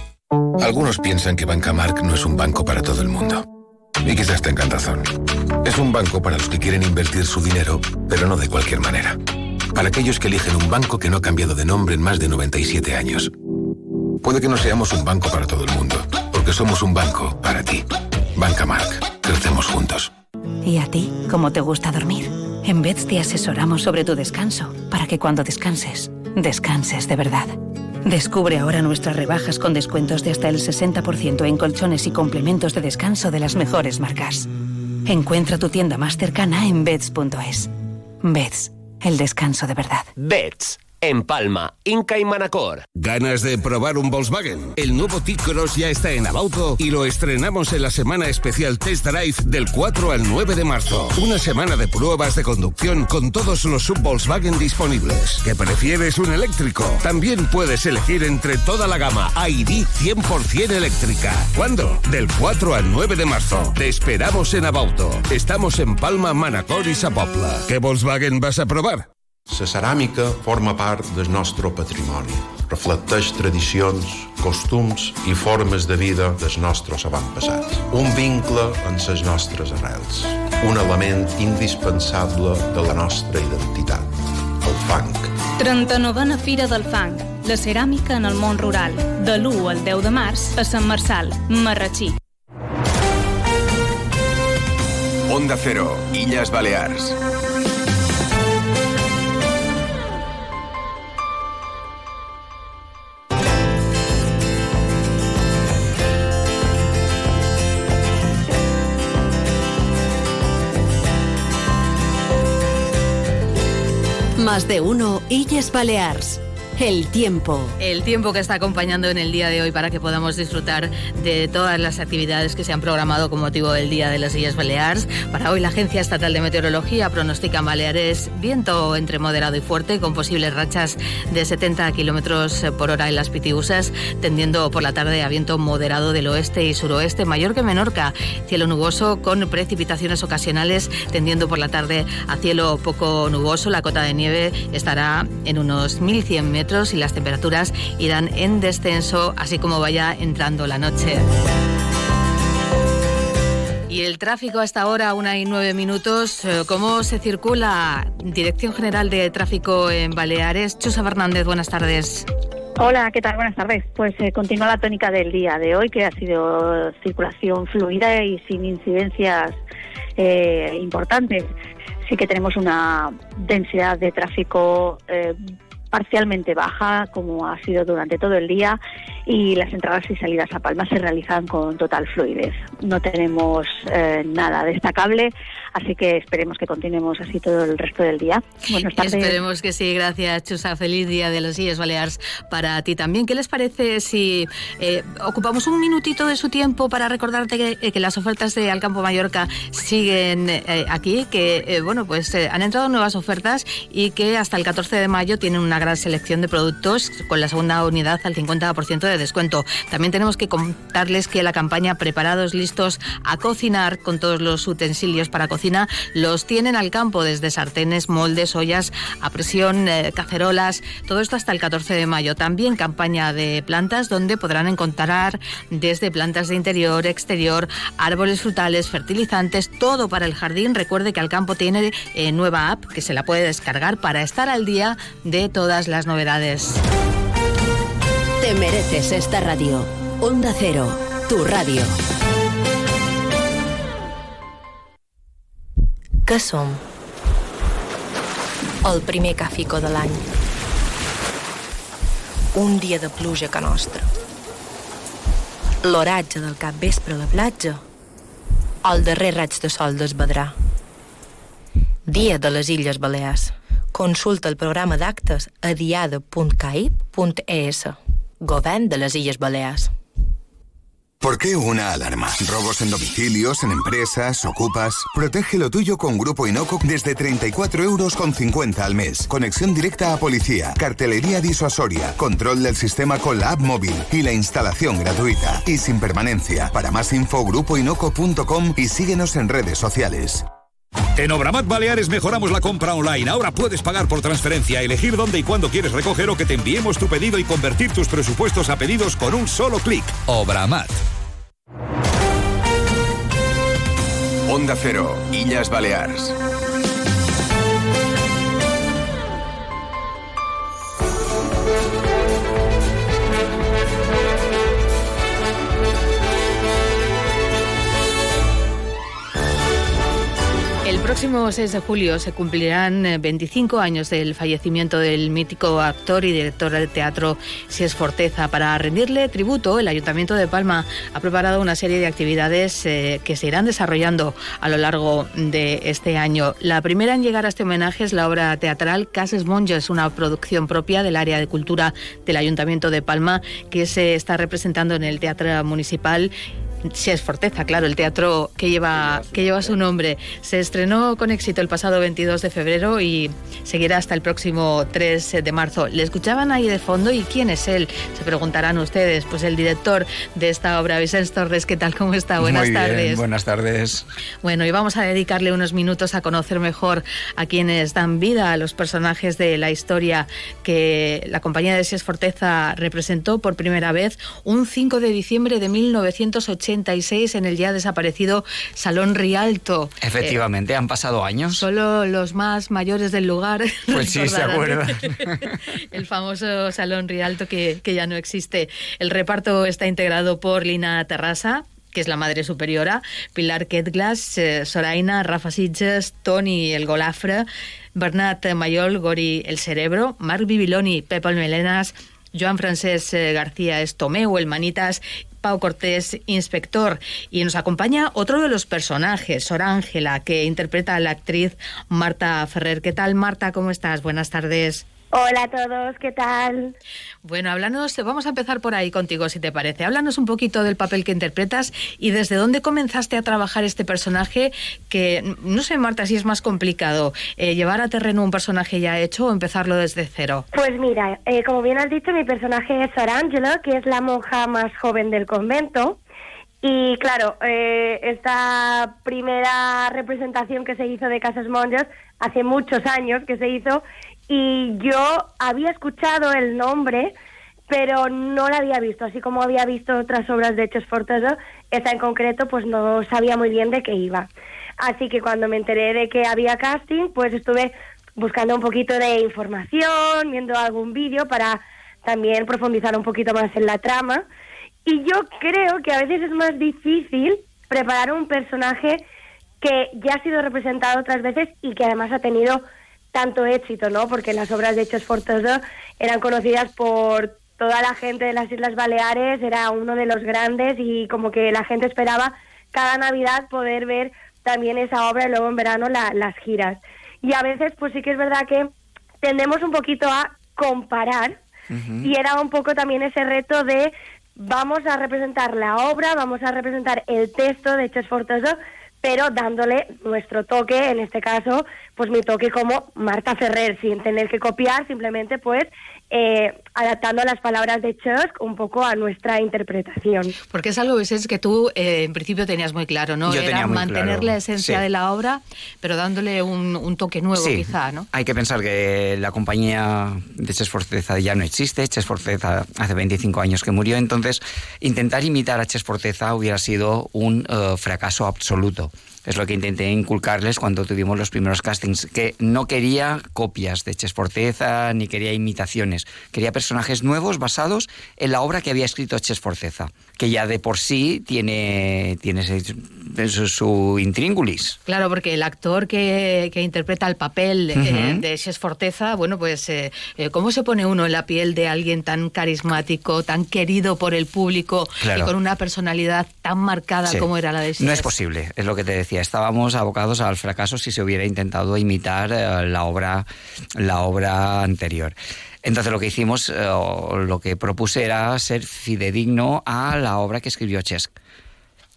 Algunos piensan que Banca Mark no es un banco para todo el mundo. Y quizás tengan razón. Es un banco para los que quieren invertir su dinero, pero no de cualquier manera. Para aquellos que eligen un banco que no ha cambiado de nombre en más de 97 años. Puede que no seamos un banco para todo el mundo, porque somos un banco para ti. Banca Mark. Crecemos juntos. ¿Y a ti? ¿Cómo te gusta dormir? En Beds te asesoramos sobre tu descanso, para que cuando descanses, descanses de verdad. Descubre ahora nuestras rebajas con descuentos de hasta el 60% en colchones y complementos de descanso de las mejores marcas. Encuentra tu tienda más cercana en beds.es. Beds, el descanso de verdad. Beds. En Palma, Inca y Manacor. ¿Ganas de probar un Volkswagen? El nuevo T-Cross ya está en Abauto y lo estrenamos en la semana especial Test Drive del 4 al 9 de marzo. Una semana de pruebas de conducción con todos los sub-Volkswagen disponibles. ¿Que prefieres un eléctrico? También puedes elegir entre toda la gama ID 100% eléctrica. ¿Cuándo? Del 4 al 9 de marzo. Te esperamos en Abauto. Estamos en Palma, Manacor i Sa Pobla. ¿Qué Volkswagen vas a probar? La ceràmica forma part del nostre patrimoni. Reflecteix tradicions, costums i formes de vida dels nostres avantpassats. Un vincle amb les nostres arrels. Un element indispensable de la nostra identitat. El fang. 39a Fira del Fang. La ceràmica en el món rural. De l'1 al 10 de març a Sant Marçal, Marratxí. Onda Cero, Illes Balears. Más de uno Illes Balears. El tiempo. El tiempo que está acompañando en el día de hoy para que podamos disfrutar de todas las actividades que se han programado con motivo del Día de las Islas Baleares. Para hoy la Agencia Estatal de Meteorología pronostica en Baleares viento entre moderado y fuerte con posibles rachas de 70 kilómetros por hora en las Pitiusas, tendiendo por la tarde a viento moderado del oeste y suroeste, mayor que Menorca. Cielo nuboso con precipitaciones ocasionales, tendiendo por la tarde a cielo poco nuboso. La cota de nieve estará en unos 1100 metros y las temperaturas irán en descenso, así como vaya entrando la noche. Y el tráfico hasta ahora, una y nueve minutos. Eh, ¿Cómo se circula? Dirección General de Tráfico en Baleares. Chusa Fernández, buenas tardes. Hola, ¿qué tal? Buenas tardes. Pues eh, continúa la tónica del día de hoy, que ha sido circulación fluida y sin incidencias eh, importantes. Sí que tenemos una densidad de tráfico parcialmente baja, como ha sido durante todo el día, y las entradas y salidas a Palma se realizan con total fluidez. No tenemos eh, nada destacable, así que esperemos que continuemos así todo el resto del día. Buenas tardes. Esperemos que sí, gracias Chusa. Feliz día de los Illes Baleares para ti también. ¿Qué les parece si eh, ocupamos un minutito de su tiempo para recordarte que, eh, las ofertas de Alcampo Mallorca siguen aquí, que bueno, pues han entrado nuevas ofertas y que hasta el 14 de mayo tienen una gran selección de productos con la segunda unidad al 50% de descuento. También tenemos que contarles que la campaña Preparados, listos a cocinar con todos los utensilios para cocina los tienen al campo desde sartenes, moldes, ollas a presión, eh, cacerolas, todo esto hasta el 14 de mayo. También campaña de plantas donde podrán encontrar desde plantas de interior, exterior, árboles frutales, fertilizantes, todo para el jardín. Recuerde que al campo tiene eh, nueva app que se la puede descargar para estar al día de todas las novedades. Te mereces esta radio. Onda Cero, tu radio. Què som? El primer cafico de l'any. Un dia de pluja que nostra. L'oratge del cap vespre a la platja. El darrer raig de sol d'esbadrar. Dia de les Illes Balears. Consulta el programa d'actes a diada.caip.es. Govern de les Illes Balears. ¿Por qué una alarma? ¿Robos en domicilios, en empresas, ocupas? Protege lo tuyo con Grupo Inoco desde 34 euros con 50 al mes. Conexión directa a policía, cartelería disuasoria, control del sistema con la app móvil y la instalación gratuita. Y sin permanencia. Para más info, grupoinoco.com y síguenos en redes sociales. En Obramat Baleares mejoramos la compra online. Ahora puedes pagar por transferencia, elegir dónde y cuándo quieres recoger o que te enviemos tu pedido y convertir tus presupuestos a pedidos con un solo clic. Obramat. Onda Cero, Illas Baleares. Próximo 6 de julio se cumplirán 25 eh, años del fallecimiento del mítico actor y director de teatro Sies Forteza. Para rendirle tributo, el Ayuntamiento de Palma ha preparado una serie de actividades eh, que se irán desarrollando a lo largo de este año. La primera en llegar a este homenaje es la obra teatral Cases Monges, una producción propia del área de cultura del Ayuntamiento de Palma que se está representando en el Teatro Municipal Sí, es Forteza, claro, el teatro que lleva, que lleva su nombre. Se estrenó con éxito el pasado 22 de febrero y seguirá hasta el próximo 3 de marzo. ¿Le escuchaban ahí de fondo y quién es él? Se preguntarán ustedes. Pues el director de esta obra, Vicente Torres, ¿qué tal? ¿Cómo está? Buenas Muy tardes. buenas tardes. Bueno, y vamos a dedicarle unos minutos a conocer mejor a quienes dan vida a los personajes de la historia que la compañía de Sies Forteza representó por primera vez un 5 de diciembre de 1980 en el ya desaparecido Salón Rialto. Efectivamente, han pasado años. Solo los más mayores del lugar. Pues sí, se acuerdan. el famoso Salón Rialto que, que ya no existe. El reparto está integrado por Lina Terrasa, que es la madre superiora, Pilar Ketglas, eh, Soraina, Rafa Sitges, Toni el Golafre, Bernat Mayol, Gori el Cerebro, Marc Bibiloni, Pepa Melenas, Joan Francesc eh, García Estomeu, el Manitas Pau Cortés, inspector. Y nos acompaña otro de los personajes, Sor Ángela, que interpreta a la actriz Marta Ferrer. ¿Qué tal, Marta? ¿Cómo estás? Buenas tardes. Hola a todos, ¿qué tal? Bueno, háblanos, vamos a empezar por ahí contigo, si te parece. Háblanos un poquito del papel que interpretas y desde dónde comenzaste a trabajar este personaje, que no sé, Marta, si es más complicado, eh, llevar a terreno un personaje ya hecho o empezarlo desde cero. Pues mira, eh, como bien has dicho, mi personaje es Sarangelo, que es la monja más joven del convento. Y claro, eh, esta primera representación que se hizo de Casas Monjas hace muchos años que se hizo y yo había escuchado el nombre, pero no la había visto, así como había visto otras obras de Hechos Forzosos, esta en concreto pues no sabía muy bien de qué iba. Así que cuando me enteré de que había casting, pues estuve buscando un poquito de información, viendo algún vídeo para también profundizar un poquito más en la trama. Y yo creo que a veces es más difícil preparar un personaje que ya ha sido representado otras veces y que además ha tenido tanto éxito, ¿no? Porque las obras de Hechos Forzosos eran conocidas por toda la gente de las Islas Baleares, era uno de los grandes y como que la gente esperaba cada Navidad poder ver también esa obra y luego en verano las giras. Y a veces pues sí que es verdad que tendemos un poquito a comparar y era un poco también ese reto de vamos a representar la obra, vamos a representar el texto de Hechos Forzosos, pero dándole nuestro toque, en este caso, pues mi toque como Marta Ferrer, sin tener que copiar, simplemente pues eh, adaptando las palabras de Chuck un poco a nuestra interpretación. Porque es algo es que tú eh, en principio tenías muy claro, ¿no? Era mantener la esencia de la obra, pero dándole un, toque nuevo quizá, ¿no? Hay que pensar que la compañía de Ches Forteza ya no existe, Ches Forteza hace 25 años que murió, entonces intentar imitar a Ches Forteza hubiera sido un eh, fracaso absoluto. Es lo que intenté inculcarles cuando tuvimos los primeros castings, que no quería copias de Ches Forceza ni quería imitaciones, quería personajes nuevos basados en la obra que había escrito Ches Forceza, que ya de por sí tiene, tiene su, intríngulis. Claro, porque el actor que, interpreta el papel eh, de Ches Forteza, bueno, pues eh, eh, ¿cómo se pone uno en la piel de alguien tan carismático, tan querido por el público y con una personalidad tan marcada como era la de Ches? No es posible, es lo que te decía estábamos abocados al fracaso si se hubiera intentado imitar eh, la obra, la obra anterior. Entonces lo que hicimos, eh, lo que propuse era ser fidedigno a la obra que escribió Chesk.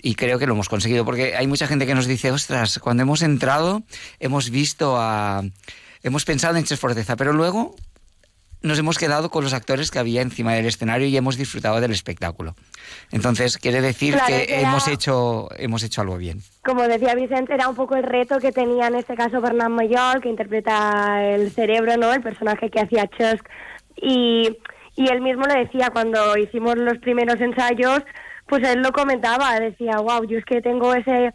Y creo que lo hemos conseguido, porque hay mucha gente que nos dice, ostras, cuando hemos entrado hemos visto a... Hemos pensado en Chesk Forteza, pero luego nos hemos quedado con los actores que había encima del escenario y hemos disfrutado del espectáculo. Entonces, quiere decir que hemos hecho hemos hecho algo bien. Como decía Vicente, era un poco el reto que tenía en este caso Bernard Mayol, que interpreta el cerebro, ¿no? El personaje que hacía Chusk. Y, y él mismo le decía cuando hicimos los primeros ensayos, pues él lo comentaba, decía, wow, yo es que tengo ese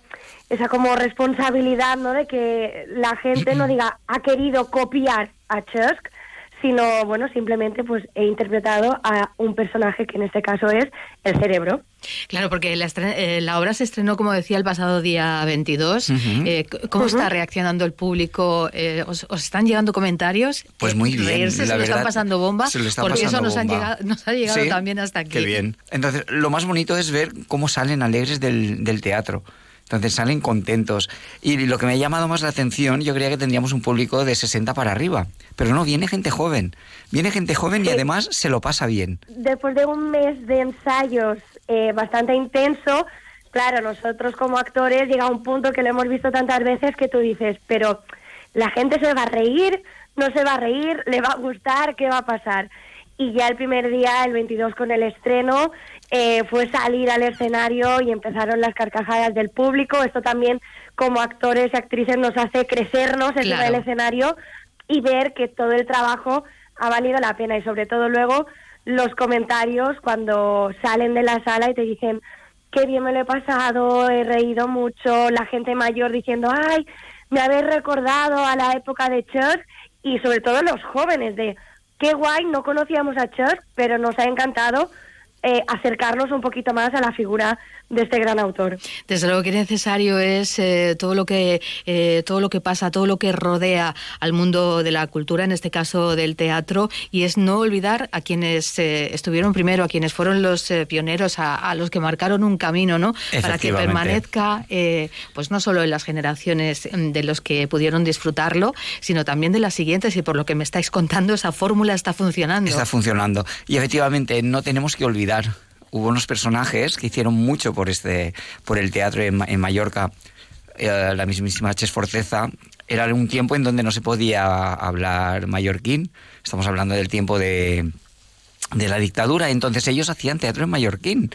esa como responsabilidad, ¿no? De que la gente no diga, ha querido copiar a Chusk, sino, bueno, simplemente pues he interpretado a un personaje que en este caso es el cerebro. Claro, porque la, eh, la obra se estrenó, como decía, el pasado día 22. Eh, ¿Cómo está reaccionando el público? Eh, ¿os, están llegando comentarios? Pues muy bien. se lo están pasando bomba, porque eso nos, llegado, nos, ha llegado también hasta aquí. Qué bien. Entonces, lo más bonito es ver cómo salen alegres del, del teatro. Entonces salen contentos. Y lo que me ha llamado más la atención, yo creía que tendríamos un público de 60 para arriba. Pero no, viene gente joven. Viene gente joven y además se lo pasa bien. Después de un mes de ensayos eh, bastante intenso, claro, nosotros como actores llega a un punto que lo hemos visto tantas veces que tú dices, pero la gente se va a reír, no se va a reír, le va a gustar, ¿qué va a pasar? Y ya el primer día, el 22 con el estreno, eh, fue salir al escenario y empezaron las carcajadas del público. Esto también como actores y actrices nos hace crecernos en el escenario y ver que todo el trabajo ha valido la pena. Y sobre todo luego los comentarios cuando salen de la sala y te dicen qué bien me lo he pasado, he reído mucho, la gente mayor diciendo ay, me habéis recordado a la época de Chuck y sobre todo los jóvenes de qué guay, no conocíamos a Chuck, pero nos ha encantado eh, acercarnos un poquito más a la figura de este gran autor. Desde luego que necesario es eh, todo lo que eh, todo lo que pasa, todo lo que rodea al mundo de la cultura, en este caso del teatro, y es no olvidar a quienes estuvieron primero, a quienes fueron los pioneros, a, los que marcaron un camino, ¿no? Para que permanezca, pues no solo en las generaciones mm, de los que pudieron disfrutarlo, sino también de las siguientes. Y por lo que me estáis contando, esa fórmula está funcionando. Está funcionando. Y efectivamente no tenemos que olvidar Hubo unos personajes que hicieron mucho por, este, por el teatro en, Mallorca. Eh, la mismísima Ches Forteza. Era un tiempo en donde no se podía hablar mallorquín. Estamos hablando del tiempo de, de la dictadura. Entonces ellos hacían teatro en mallorquín.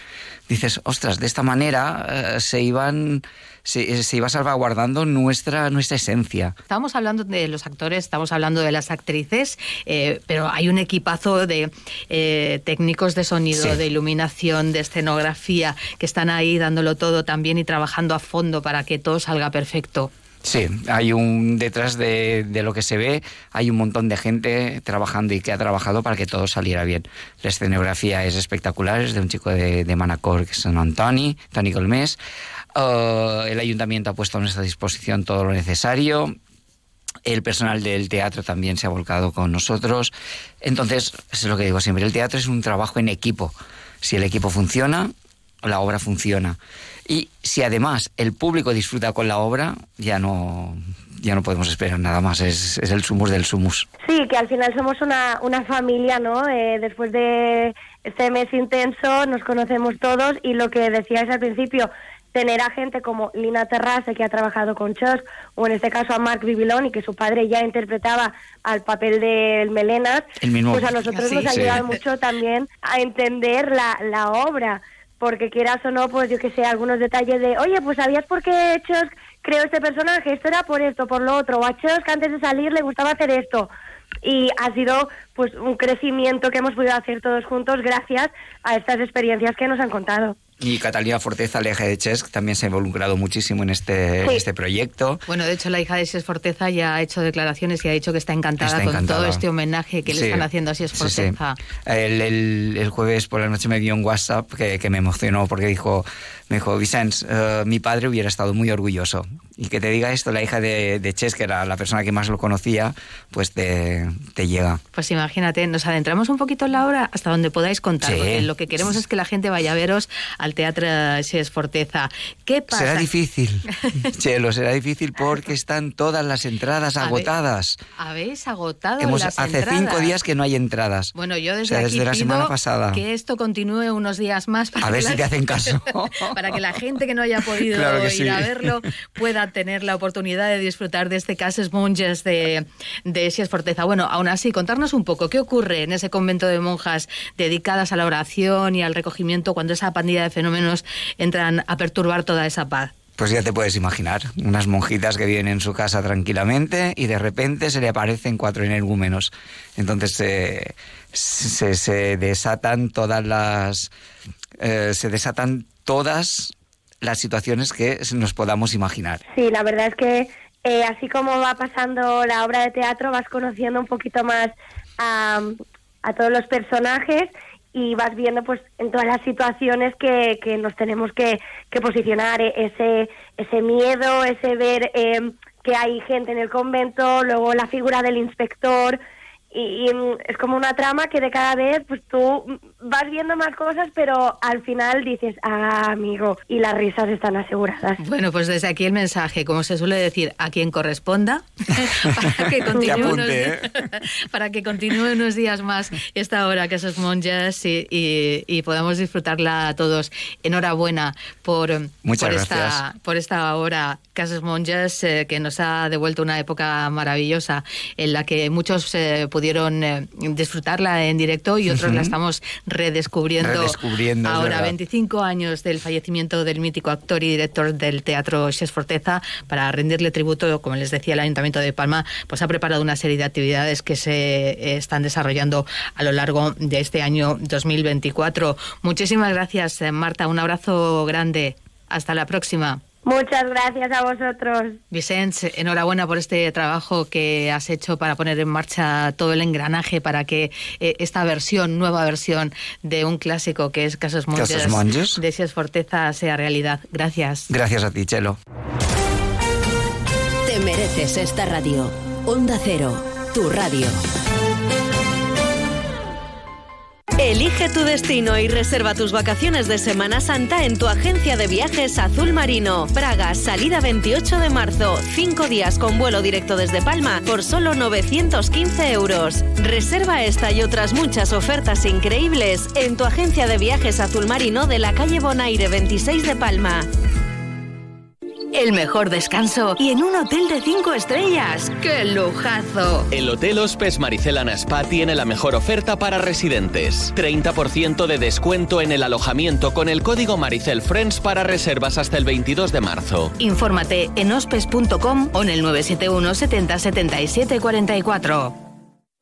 Dices, ostras, de esta manera eh, se iban se, iba salvaguardando nuestra, nuestra esencia. Estamos hablando de los actores, estamos hablando de las actrices, eh, pero hay un equipazo de eh, técnicos de sonido, de iluminación, de escenografía, que están ahí dándolo todo también y trabajando a fondo para que todo salga perfecto. Sí, hay un detrás de, lo que se ve, hay un montón de gente trabajando y que ha trabajado para que todo saliera bien. La escenografía es espectacular, es de un chico de, Manacor que es Antoni, Toni Colmés. Uh, el ayuntamiento ha puesto a nuestra disposición todo lo necesario. El personal del teatro también se ha volcado con nosotros. Entonces, es lo que digo siempre, el teatro es un trabajo en equipo. Si el equipo funciona, la obra funciona. Y si además el público disfruta con la obra, ya no, ya no podemos esperar nada más, es, es el sumus del sumus. Sí, que al final somos una, una familia, ¿no? Eh, después de este mes intenso nos conocemos todos y lo que decíais al principio, tener a gente como Lina Terrase, que ha trabajado con Chos, o en este caso a Marc Bibiloni, que su padre ya interpretaba al papel del Melenas, pues a nosotros nos ha ayudado mucho también a entender la, la obra, porque quieras o no, pues yo que sé, algunos detalles de, oye, pues ¿sabías por qué Chos creó este personaje? Esto era por esto, por lo otro, o a Chos que antes de salir le gustaba hacer esto y ha sido pues un crecimiento que hemos podido hacer todos juntos gracias a estas experiencias que nos han contado. Y Catalina Forteza, la hija de Ches, también se ha involucrado muchísimo en este, este proyecto. Bueno, de hecho, la hija de Ches Forteza ya ha hecho declaraciones y ha dicho que está encantada, con todo este homenaje que le están haciendo a Ches Forteza. el, el, jueves por la noche me dio un WhatsApp que, que me emocionó porque dijo, me dijo, Vicens, eh, mi padre hubiera estado muy orgulloso. Y que te diga esto la hija de, de Ches, que era la persona que más lo conocía, pues te, te, llega. Pues imagínate, nos adentramos un poquito en la obra hasta donde podáis contar, porque lo que queremos es que la gente vaya a veros al Teatro Ches Forteza. ¿Qué pasa? Será difícil, Chelo, será difícil porque están todas las entradas agotadas. ¿Habéis agotado Hemos, las hace cinco días que no hay entradas. Bueno, yo desde, desde la semana pasada. que esto continúe unos días más. Para a ver si te hacen caso. para que la gente que no haya podido ir a verlo pueda tener la oportunidad de disfrutar de este Cases Monges de, de Sies Forteza. Bueno, aún así, contarnos un poco qué ocurre en ese convento de monjas dedicadas a la oración y al recogimiento cuando esa pandilla de fenómenos entran a perturbar toda esa paz. Pues ya te puedes imaginar, unas monjitas que viven en su casa tranquilamente y de repente se le aparecen cuatro energúmenos. Entonces se, se, desatan todas las... Eh, se desatan todas las situaciones que nos podamos imaginar. Sí, la verdad es que eh, así como va pasando la obra de teatro, vas conociendo un poquito más a, todos los personajes y vas viendo pues en todas las situaciones que, nos tenemos que, que posicionar, e, ese, ese miedo, ese ver eh, que hay gente en el convento, luego la figura del inspector, y, es como una trama que de cada vez pues tú vas viendo más cosas pero al final dices ah amigo y las risas están aseguradas. Bueno pues desde aquí el mensaje como se suele decir a quien corresponda para que continúe unos, ¿eh? para que continúe unos días más esta hora que esos monjas y, y, podamos disfrutarla todos. Enhorabuena por, por esta por esta hora Casas Monjas eh, que nos ha devuelto una época maravillosa en la que muchos eh, pudieron eh, disfrutarla en directo y otros la estamos redescubriendo, ahora, 25 años del fallecimiento del mítico actor y director del teatro Xes Forteza, para rendirle tributo, como les decía el Ayuntamiento de Palma, pues ha preparado una serie de actividades que se eh, están desarrollando a lo largo de este año 2024. Muchísimas gracias, eh, Marta. Un abrazo grande. Hasta la próxima. Muchas gracias a vosotros. Vicente, enhorabuena por este trabajo que has hecho para poner en marcha todo el engranaje para que eh, esta versión, nueva versión de un clásico que es Casos Monges. de Sies Forteza sea realidad. Gracias. Gracias a ti, Chelo. Te mereces esta radio. Onda Cero, tu radio. Elige tu destino y reserva tus vacaciones de Semana Santa en tu agencia de viajes Azul Marino. Praga, salida 28 de marzo. Cinco días con vuelo directo desde Palma por solo 915 euros. Reserva esta y otras muchas ofertas increíbles en tu agencia de viajes Azul Marino de la calle Bonaire 26 de Palma. El mejor descanso y en un hotel de 5 estrellas. ¡Qué lujazo! El Hotel Hospes Maricelana Spa tiene la mejor oferta para residentes. 30% de descuento en el alojamiento con el código Maricel Friends para reservas hasta el 22 de marzo. Infórmate en hospes.com o en el 971 70 77 44.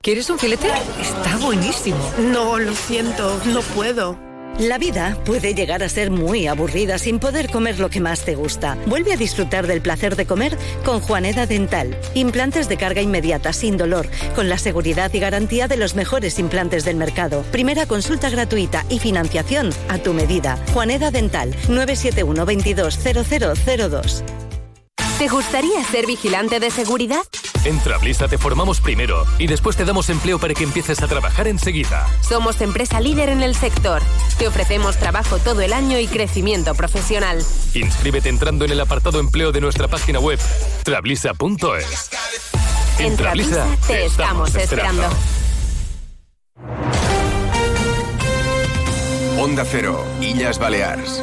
¿Quieres un filete? Está buenísimo. No, lo siento, no puedo. La vida puede llegar a ser muy aburrida sin poder comer lo que más te gusta. Vuelve a disfrutar del placer de comer con Juaneda Dental. Implantes de carga inmediata, sin dolor, con la seguridad y garantía de los mejores implantes del mercado. Primera consulta gratuita y financiación a tu medida. Juaneda Dental, 971 220002. ¿Te gustaría ser vigilante de seguridad? En Trablisa te formamos primero y después te damos empleo para que empieces a trabajar enseguida. Somos empresa líder en el sector. Te ofrecemos trabajo todo el año y crecimiento profesional. Inscríbete entrando en el apartado empleo de nuestra página web trablisa.es. En Trablisa te estamos esperando. Onda Cero, Illas Balears.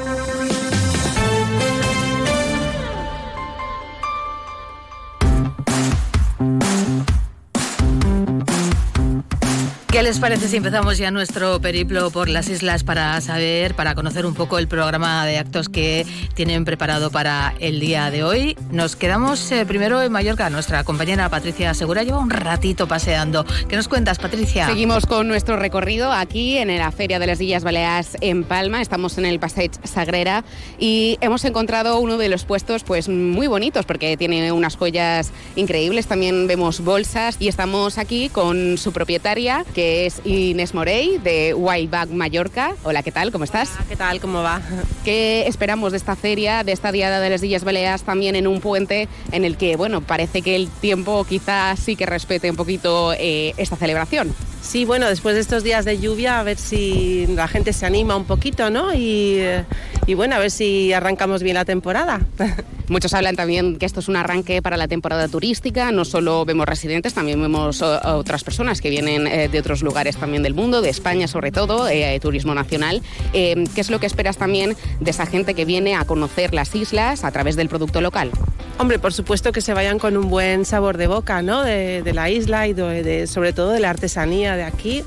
¿Qué les parece si empezamos ya nuestro periplo por las islas para saber, para conocer un poco el programa de actos que tienen preparado para el día de hoy? Nos quedamos eh, primero en Mallorca. Nuestra compañera Patricia Segura lleva un ratito paseando. ¿Qué nos cuentas, Patricia? Seguimos con nuestro recorrido aquí en la Feria de las Illas Baleares en Palma. Estamos en el Passeig Sagrera y hemos encontrado uno de los puestos pues muy bonitos porque tiene unas joyas increíbles. También vemos bolsas y estamos aquí con su propietaria es Inés Morey de Whiteback Mallorca. Hola, ¿qué tal? ¿Cómo estás? ¿Qué tal? ¿Cómo va? ¿Qué esperamos de esta feria, de esta Diada de las Illas Baleares también en un puente en el que, bueno, parece que el tiempo quizás sí que respete un poquito eh, esta celebración? Sí, bueno, después de estos días de lluvia, a ver si la gente se anima un poquito, ¿no? Y, y bueno, a ver si arrancamos bien la temporada. Muchos hablan también que esto es un arranque para la temporada turística. No solo vemos residentes, también vemos uh, otras personas que vienen eh, de otros lugares también del mundo, de España sobre todo, eh, turismo nacional. Eh, ¿Qué es lo que esperas también de esa gente que viene a conocer las islas a través del producto local? Hombre, por supuesto que se vayan con un buen sabor de boca, ¿no? De, de la isla y de, de, sobre todo de la artesanía de aquí.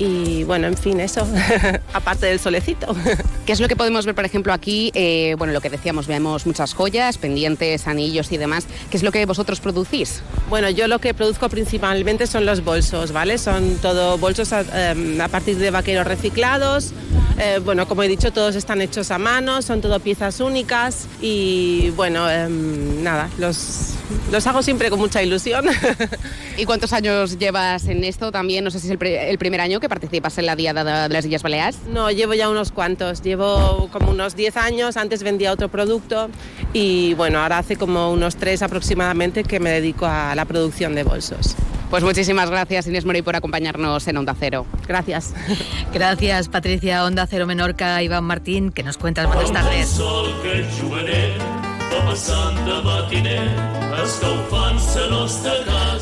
Y bueno, en fin, eso, aparte del solecito. ¿Qué es lo que podemos ver, por ejemplo, aquí? Eh, bueno, lo que decíamos, vemos muchas joyas, pendientes, anillos y demás. ¿Qué es lo que vosotros producís? Bueno, yo lo que produzco principalmente son los bolsos, ¿vale? Son todo bolsos a, a partir de vaqueros reciclados. Eh, bueno, como he dicho, todos están hechos a mano, son todo piezas únicas y bueno, eh, nada, los, los hago siempre con mucha ilusión. ¿Y cuántos años llevas en esto también? No sé si es el, el primer año que participas en la Diada de las Illas Baleares. No, llevo ya unos cuantos. Llevo como unos 10 años. Antes vendía otro producto y bueno, ahora hace como unos 3 aproximadamente que me dedico a la producción de bolsos. Pues muchísimas gracias Inés Morey por acompañarnos en Onda Cero. Gracias. Gracias Patricia, Onda Cero Menorca, Iván Martín, que nos cuentas buenas tardes.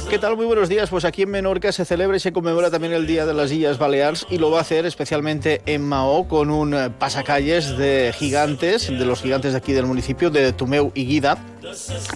¿Qué tal? Muy buenos días. Pues aquí en Menorca se celebra y se conmemora también el Día de las Illas Baleares y lo va a hacer especialmente en Mao con un pasacalles de gigantes, de los gigantes de aquí del municipio, de Tumeu y Guida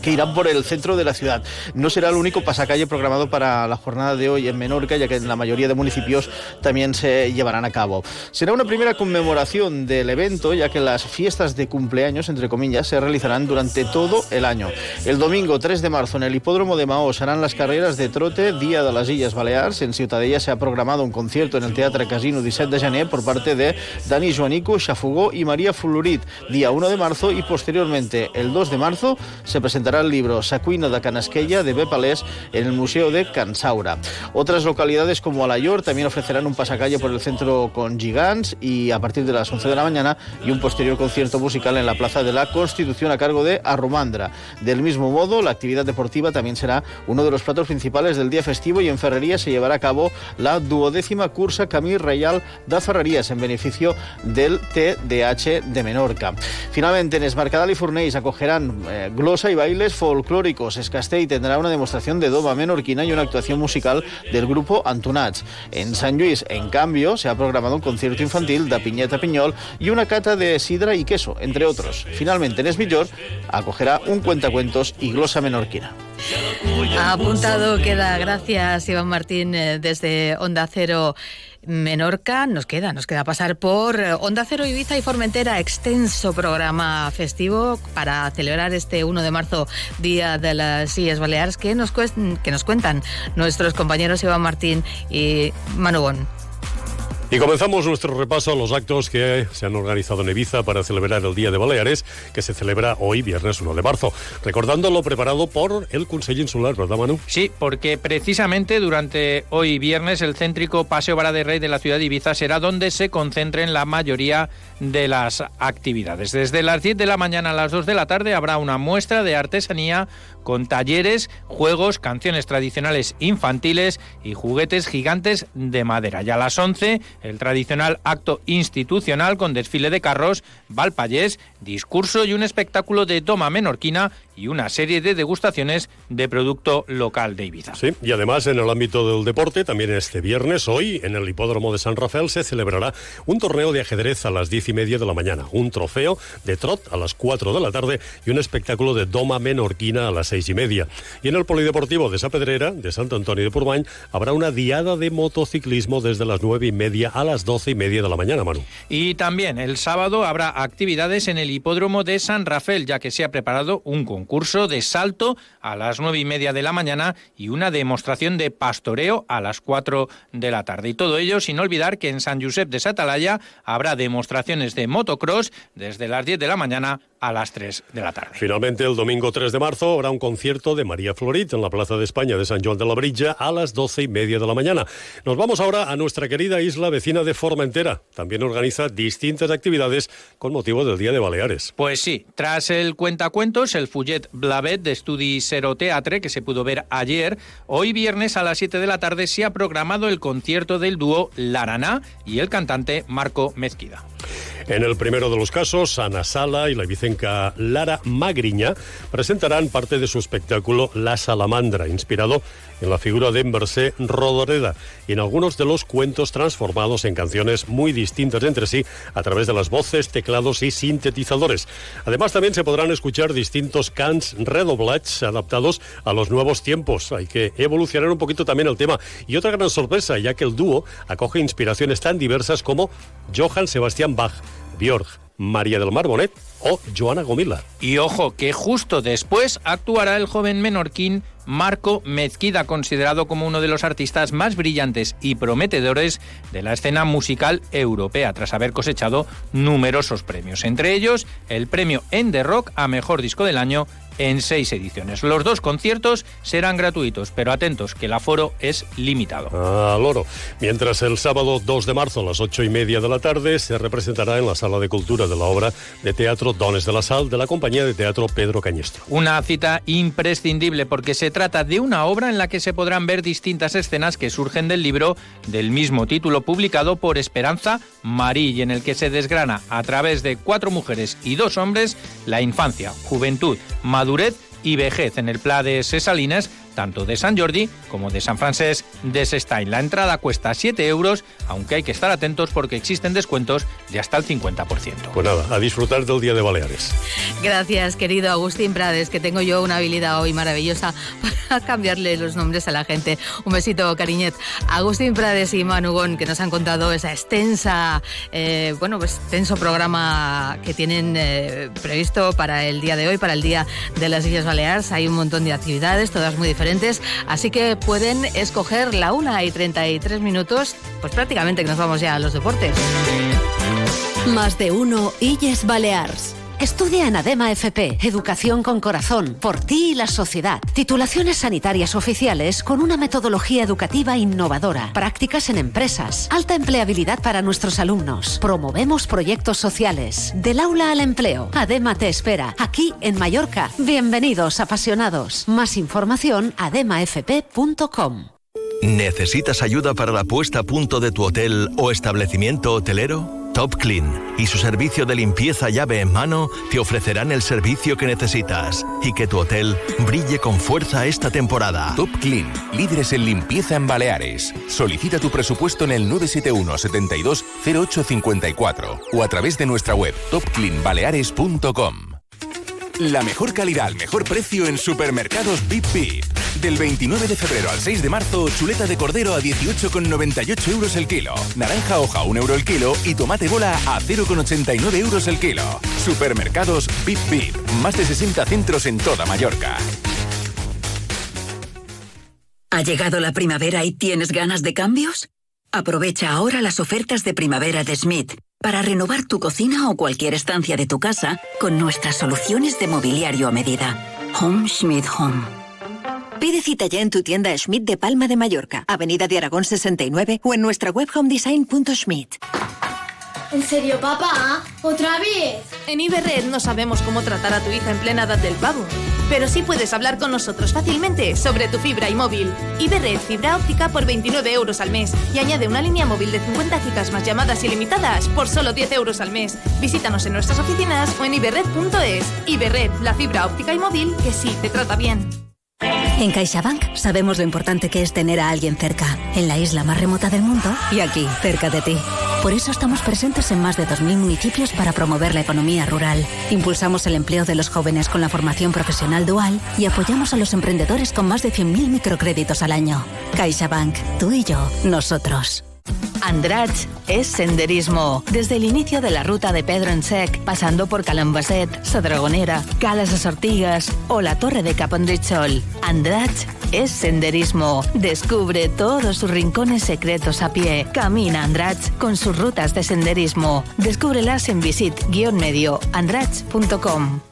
que irán por el centro de la ciudad. No será el único pasacalle programado para la jornada de hoy en Menorca, ya que en la mayoría de municipios también se llevarán a cabo. Será una primera conmemoración del evento, ya que las fiestas de cumpleaños, entre comillas, se realizarán durante todo el año. El domingo 3 3 de marzo en el hipódromo de Mao serán las carreras de trote Día de las Illes Balears. En Ciutadella se ha programado un concierto en el Teatre Casino 17 de janeiro por parte de Dani Joanico, Xafugó y María Flurit. Día 1 de marzo y posteriormente el 2 de marzo se presentará el libro Sacuina de Canasquella de Bepalés en el Museo de Cansaura. Otras localidades como Alayor también ofrecerán un pasacalle por el centro con gigants y a partir de las 11 de la mañana y un posterior concierto musical en la Plaza de la Constitución a cargo de Arromandra. Del mismo modo, la actividad deportiva también será uno de los platos principales del día festivo y en Ferrería se llevará a cabo la duodécima cursa Camí Reial de Ferrerías en beneficio del TDH de Menorca. Finalmente, en Esmarcadal y Furneix acogerán eh, glosa y bailes folclóricos. Escastell tendrá una demostración de doma menorquina y una actuación musical del grupo Antunats. En San Luis, en cambio, se ha programado un concierto infantil de Piñeta Piñol y una cata de sidra y queso, entre otros. Finalmente, en Esmillor acogerá un cuentacuentos y glosa menorquina. Apuntado queda. Gracias, Iván Martín, eh, desde Onda Cero. Menorca, nos queda, nos queda pasar por eh, Onda Cero Ibiza y Formentera, extenso programa festivo para celebrar este 1 de marzo, Día de las Sillas Baleares, que nos, que nos cuentan nuestros compañeros Iván Martín y Manubón. Y comenzamos nuestro repaso a los actos que se han organizado en Ibiza para celebrar el Día de Baleares, que se celebra hoy, viernes 1 de marzo. Recordando lo preparado por el Consell Insular, ¿verdad, Manu? Sí, porque precisamente durante hoy viernes el céntrico Paseo Vara de Rey de la ciudad de Ibiza será donde se concentren la mayoría de las actividades. Desde las 10 de la mañana a las 2 de la tarde habrá una muestra de artesanía con talleres, juegos, canciones tradicionales infantiles y juguetes gigantes de madera. Ya a las 11, el tradicional acto institucional con desfile de carros, Valpallés, discurso y un espectáculo de toma menorquina y una serie de degustaciones de producto local de Ibiza. Sí, y además en el ámbito del deporte, también este viernes, hoy, en el hipódromo de San Rafael, se celebrará un torneo de ajedrez a las diez y media de la mañana, un trofeo de trot a las 4 de la tarde y un espectáculo de doma menorquina a las seis y media. Y en el polideportivo de Sapedrera, de Santo Antonio de Purmañ, habrá una diada de motociclismo desde las nueve y media a las doce y media de la mañana, Manu. Y también el sábado habrá actividades en el hipódromo de San Rafael, ya que se ha preparado un concurso de salto a las nueve y media de la mañana y una demostración de pastoreo a las cuatro de la tarde. Y todo ello sin olvidar que en San Josep de Satalaya habrá demostraciones de motocross desde las 10 de la mañana a las 3 de la tarde. Finalmente, el domingo 3 de marzo habrá un concierto de María Florit en la Plaza de España de San Joan de la Brilla a las 12 y media de la mañana. Nos vamos ahora a nuestra querida isla vecina de Formentera. También organiza distintas actividades con motivo del Día de Baleares. Pues sí, tras el cuentacuentos, el Fullet Blavet de Estudi Cero Teatre, que se pudo ver ayer, hoy viernes a las 7 de la tarde se ha programado el concierto del dúo Laraná y el cantante Marco Mezquida. En el primero de los casos, Ana Sala y la vicenca Lara Magriña presentarán parte de su espectáculo La Salamandra, inspirado en la figura de Embersé Rodoreda y en algunos de los cuentos transformados en canciones muy distintas entre sí a través de las voces, teclados y sintetizadores. Además, también se podrán escuchar distintos cants redoblats adaptados a los nuevos tiempos. Hay que evolucionar un poquito también el tema. Y otra gran sorpresa, ya que el dúo acoge inspiraciones tan diversas como Johann Sebastian Bach, Björk, María del Mar Bonet o Joana Gomila. Y ojo, que justo después actuará el joven menorquín Marco Mezquida, considerado como uno de los artistas más brillantes y prometedores de la escena musical europea, tras haber cosechado numerosos premios, entre ellos el premio Ender Rock a Mejor Disco del Año en seis ediciones. Los dos conciertos serán gratuitos, pero atentos que el aforo es limitado. Ah, loro. Mientras el sábado 2 de marzo a las ocho y media de la tarde se representará en la Sala de Cultura de la obra de teatro Dones de la Sal de la compañía de teatro Pedro Cañestro. Una cita imprescindible porque se trata de una obra en la que se podrán ver distintas escenas que surgen del libro del mismo título publicado por Esperanza Marí y en el que se desgrana a través de cuatro mujeres y dos hombres la infancia, juventud, madurez y vejez. En el Pla de Sesalinas tanto de San Jordi como de San Francés de Sestany. La entrada cuesta 7 euros, aunque hay que estar atentos porque existen descuentos de hasta el 50%. Pues nada, a disfrutar del Día de Baleares. Gracias, querido Agustín Prades, que tengo yo una habilidad hoy maravillosa para cambiarle los nombres a la gente. Un besito, cariñet. Agustín Prades y Manugón, que nos han contado esa extensa, eh, bueno, pues extenso programa que tienen eh, previsto para el día de hoy, para el Día de las Islas Baleares. Hay un montón de actividades, todas muy diferentes, así que pueden escoger la una y 33 minutos, pues prácticamente que nos vamos ya a los deportes. Más de uno Illes Balears. Estudia en ADEMA FP, Educación con Corazón, por ti y la sociedad. Titulaciones sanitarias oficiales con una metodología educativa innovadora. Prácticas en empresas. Alta empleabilidad para nuestros alumnos. Promovemos proyectos sociales. Del aula al empleo. ADEMA te espera. Aquí en Mallorca. Bienvenidos, apasionados. Más información, ademafp.com. ¿Necesitas ayuda para la puesta a punto de tu hotel o establecimiento hotelero? Top Clean y su servicio de limpieza llave en mano te ofrecerán el servicio que necesitas y que tu hotel brille con fuerza esta temporada. Top Clean, líderes en limpieza en Baleares. Solicita tu presupuesto en el 971 72 0854 o a través de nuestra web topcleanbaleares.com. La mejor calidad al mejor precio en supermercados Bip Bip. Del 29 de febrero al 6 de marzo, chuleta de cordero a 18,98 euros el kilo. Naranja hoja 1 euro el kilo y tomate bola a 0,89 euros el kilo. Supermercados Bip Bip. Más de 60 centros en toda Mallorca. ¿Ha llegado la primavera y tienes ganas de cambios? Aprovecha ahora las ofertas de primavera de Smith para renovar tu cocina o cualquier estancia de tu casa con nuestras soluciones de mobiliario a medida. Home Schmidt Home. Pide cita ya en tu tienda Schmidt de Palma de Mallorca, Avenida de Aragón 69 o en nuestra web homedesign.schmidt. ¿En serio, papá? ¿Otra vez? En Iberred no sabemos cómo tratar a tu hija en plena edad del pavo, pero sí puedes hablar con nosotros fácilmente sobre tu fibra y móvil. Iberred fibra óptica por 29 euros al mes y añade una línea móvil de 50 gigas más llamadas ilimitadas por solo 10 euros al mes. Visítanos en nuestras oficinas o en iberred.es. Iberred, la fibra óptica y móvil que sí te trata bien. En CaixaBank sabemos lo importante que es tener a alguien cerca, en la isla más remota del mundo y aquí, cerca de ti. Por eso estamos presentes en más de 2.000 municipios para promover la economía rural. Impulsamos el empleo de los jóvenes con la formación profesional dual y apoyamos a los emprendedores con más de 100.000 microcréditos al año. CaixaBank, tú y yo, nosotros. Andratx es senderismo. Desde el inicio de la ruta de Pedro en Sec, pasando por Calambaset, Sadragonera, Calas de Sortigas o la Torre de Capondrichol. Andratx es senderismo. Descubre todos sus rincones secretos a pie. Camina Andratx con sus rutas de senderismo. Descúbrelas en visit-medio andratx.com.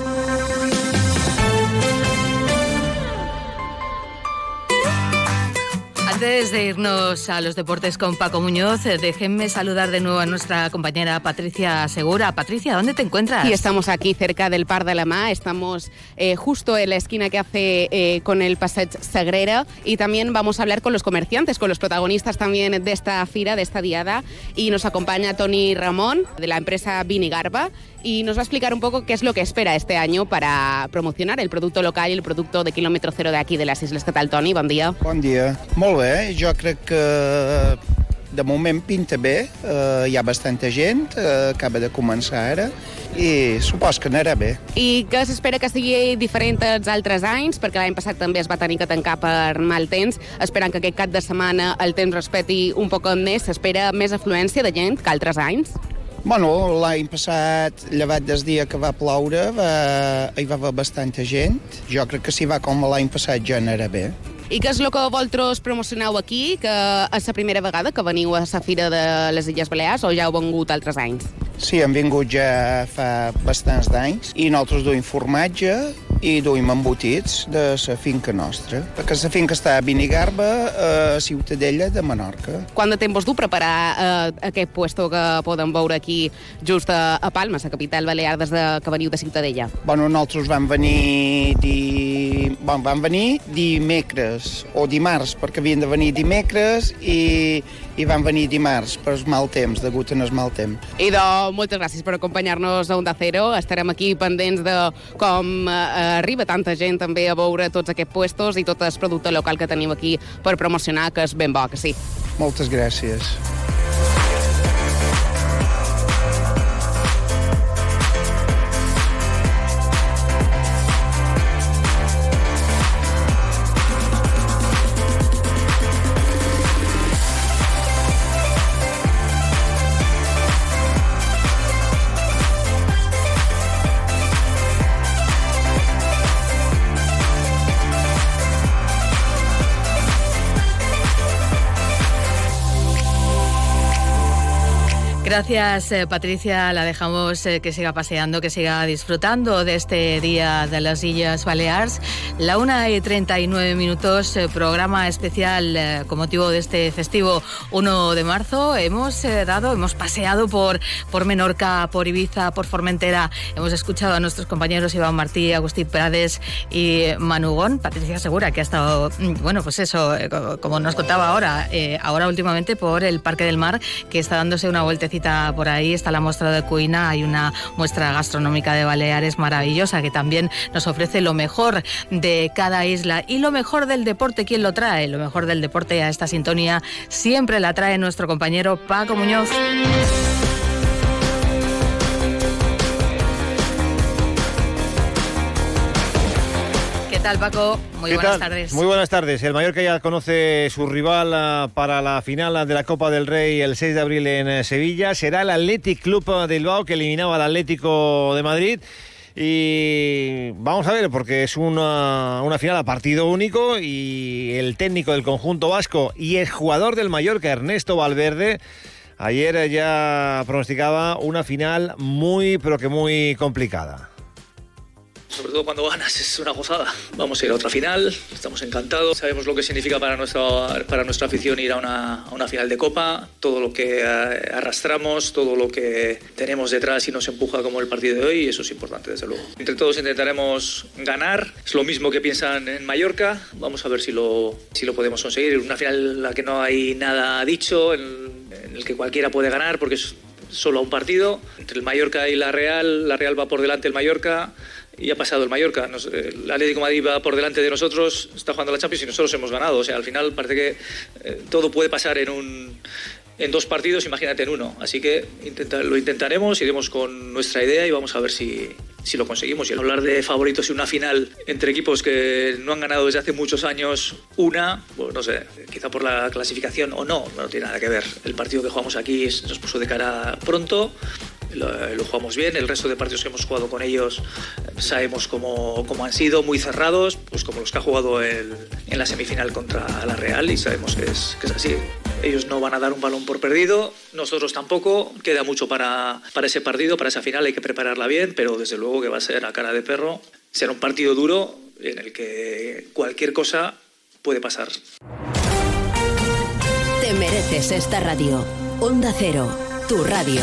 Antes de irnos a los deportes con Paco Muñoz, eh, déjenme saludar de nuevo a nuestra compañera Patricia Segura. Patricia, ¿dónde te encuentras? Y estamos aquí cerca del Par de la Mar, estamos eh, justo en la esquina que hace eh, con el Passeig Sagrera y también vamos a hablar con los comerciantes, con los protagonistas también de esta fira, de esta diada y nos acompaña Tony Ramón de la empresa Vini Garba y nos va a explicar un poco qué es lo que espera este año para promocionar el producto local y el producto de kilómetro cero de aquí de las Islas. ¿Qué tal, Tony? Bon dia. Bon dia. Molt bé, jo crec que de moment pinta bé, eh, hi ha bastanta gent, eh, acaba de començar ara, i supos que anarà bé. I què s'espera que sigui diferent als altres anys? Perquè l'any passat també es va tenir que tancar per mal temps, esperant que aquest cap de setmana el temps respeti un poc més. S'espera més afluència de gent que altres anys? Bueno, l'any passat, llevat del dia que va ploure, va, hi va haver bastanta gent. Jo crec que si va com l'any passat ja anarà bé. I què és el que vosaltres promocioneu aquí, que és la primera vegada que veniu a la Fira de les Illes Balears o ja heu vengut altres anys? Sí, hem vingut ja fa bastants d'anys i nosaltres duim formatge i duim embotits de la finca nostra, perquè la finca està a Binigarba, a Ciutadella de Menorca. Quant de temps vos du preparar eh, aquest puesto que podem veure aquí just a, a Palma, la capital balear, des de que veniu de Ciutadella? Bueno, nosaltres vam venir, di... bon, vam venir dimecres o dimarts, perquè havien de venir dimecres i, i van venir dimarts per mal temps, degut en el mal temps. I de moltes gràcies per acompanyar-nos a Onda Cero. Estarem aquí pendents de com eh, arriba tanta gent també a veure tots aquests puestos i tot el producte local que tenim aquí per promocionar, que és ben bo, que sí. Moltes gràcies. Gracias, eh, Patricia. La dejamos eh, que siga paseando, que siga disfrutando de este día de las Islas Baleares. La una y 39 minutos, eh, programa especial eh, con motivo de este festivo 1 de marzo. Hemos eh, dado, hemos paseado por, por Menorca, por Ibiza, por Formentera. Hemos escuchado a nuestros compañeros Iván Martí, Agustín Prades y Manugón. Patricia Segura, que ha estado, mm, bueno, pues eso, eh, co- como nos contaba ahora, ahora últimamente por el Parque del Mar, que está dándose una vueltecita por ahí. Está la muestra de Cuina, hay una muestra gastronómica de Baleares maravillosa que también nos ofrece lo mejor de cada isla y lo mejor del deporte. ¿Quién lo trae? Lo mejor del deporte a esta sintonía siempre la trae nuestro compañero Paco Muñoz. Tal, Paco? Muy ¿Qué buenas tal? tardes. Muy buenas tardes. El Mallorca ya conoce su rival ah, para la final de la Copa del Rey el 6 de abril en eh, Sevilla. Será el Athletic Club de Bilbao que eliminaba al Atlético de Madrid. Y vamos a ver, porque es una, una final a partido único y el técnico del conjunto vasco y el jugador del Mallorca, Ernesto Valverde, ayer ya pronosticaba una final muy, pero que muy complicada. Sobre todo cuando ganas es una gozada. Vamos a ir a otra final, estamos encantados, sabemos lo que significa para nuestra, para nuestra afición ir a una, a una final de Copa, todo lo que eh, arrastramos, todo lo que tenemos detrás y nos empuja como el partido de hoy, y eso es importante desde luego. Entre todos intentaremos ganar, es lo mismo que piensan en Mallorca, vamos a ver si lo, si lo podemos conseguir. Una final en la que no hay nada dicho, en, en el que cualquiera puede ganar porque es solo a un partido. Entre el Mallorca y la Real, la Real va por delante el Mallorca y ha pasado el Mallorca. Nos- el Atlético Madrid va por delante de nosotros, está jugando la Champions y nosotros hemos ganado. O sea, al final parece que eh, todo puede pasar en un en dos partidos, imagínate en uno. Así que intenta- lo intentaremos, iremos con nuestra idea y vamos a ver si, si lo conseguimos. Y hablar de favoritos y una final entre equipos que no han ganado desde hace muchos años una, pues no sé, quizá por la clasificación o no, no tiene nada que ver. El partido que jugamos aquí nos puso de cara pronto lo, jugamos bien. El resto de partidos que hemos jugado con ellos eh, sabemos cómo, cómo han sido, muy cerrados, pues como los que ha jugado en la semifinal contra la Real y sabemos que es, que es así. Ellos no van a dar un balón por perdido, nosotros tampoco. Queda mucho para, para ese partido, para esa final, hay que prepararla bien, pero desde luego que va a ser a cara de perro. Será un partido duro en el que cualquier cosa puede pasar. Te mereces esta radio. Onda Cero, tu radio.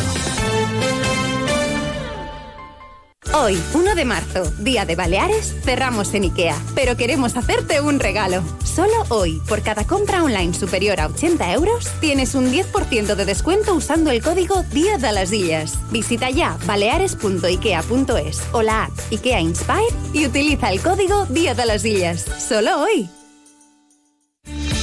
Hoy, 1 de marzo, Día de Baleares, cerramos en IKEA, pero queremos hacerte un regalo. Solo hoy, por cada compra online superior a 80 euros, tienes un 10% de descuento usando el código Día de las Illas. Visita ya baleares.ikea.es o la app IKEA Inspire y utiliza el código Día de las Illas. Solo hoy.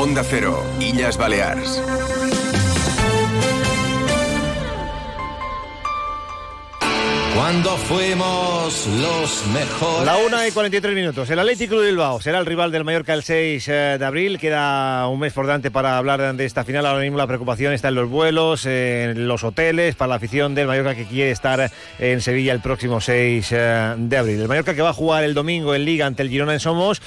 Onda Cero, Illas Balears. Cuando fuimos los mejores. La 1 y 43 minutos. El Atlético de Bilbao será el rival del Mallorca el 6 eh, de abril. Queda un mes por delante para hablar de esta final. Ahora mismo la preocupación está en los vuelos, en los hoteles, para la afición del Mallorca que quiere estar en Sevilla el próximo 6 eh, de abril. El Mallorca que va a jugar el domingo en Liga ante el Girona en Somos.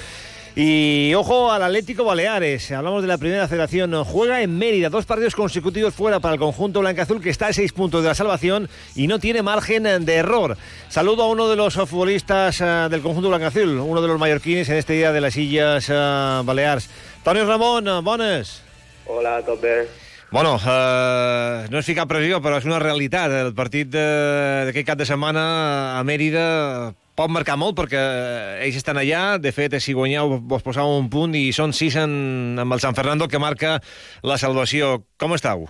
Y ojo al Atlético Baleares. Hablamos de la primera federación. Juega en Mérida. Dos partidos consecutivos fuera para el conjunto blanca-azul que está a seis puntos de la salvación y no tiene margen de error. Saludo a uno de los futbolistas eh, del conjunto blanca-azul, uno de los mallorquines en este día de las Illas uh, Balears. Toni Ramón, bones. Hola, bé. Bueno, eh, no és ficar pressió, però és una realitat. El partit d'aquest cap de setmana a Mèrida pot marcar molt perquè ells estan allà, de fet, si guanyeu vos poseu un punt i són sis en, amb el San Fernando que marca la salvació. Com estàu?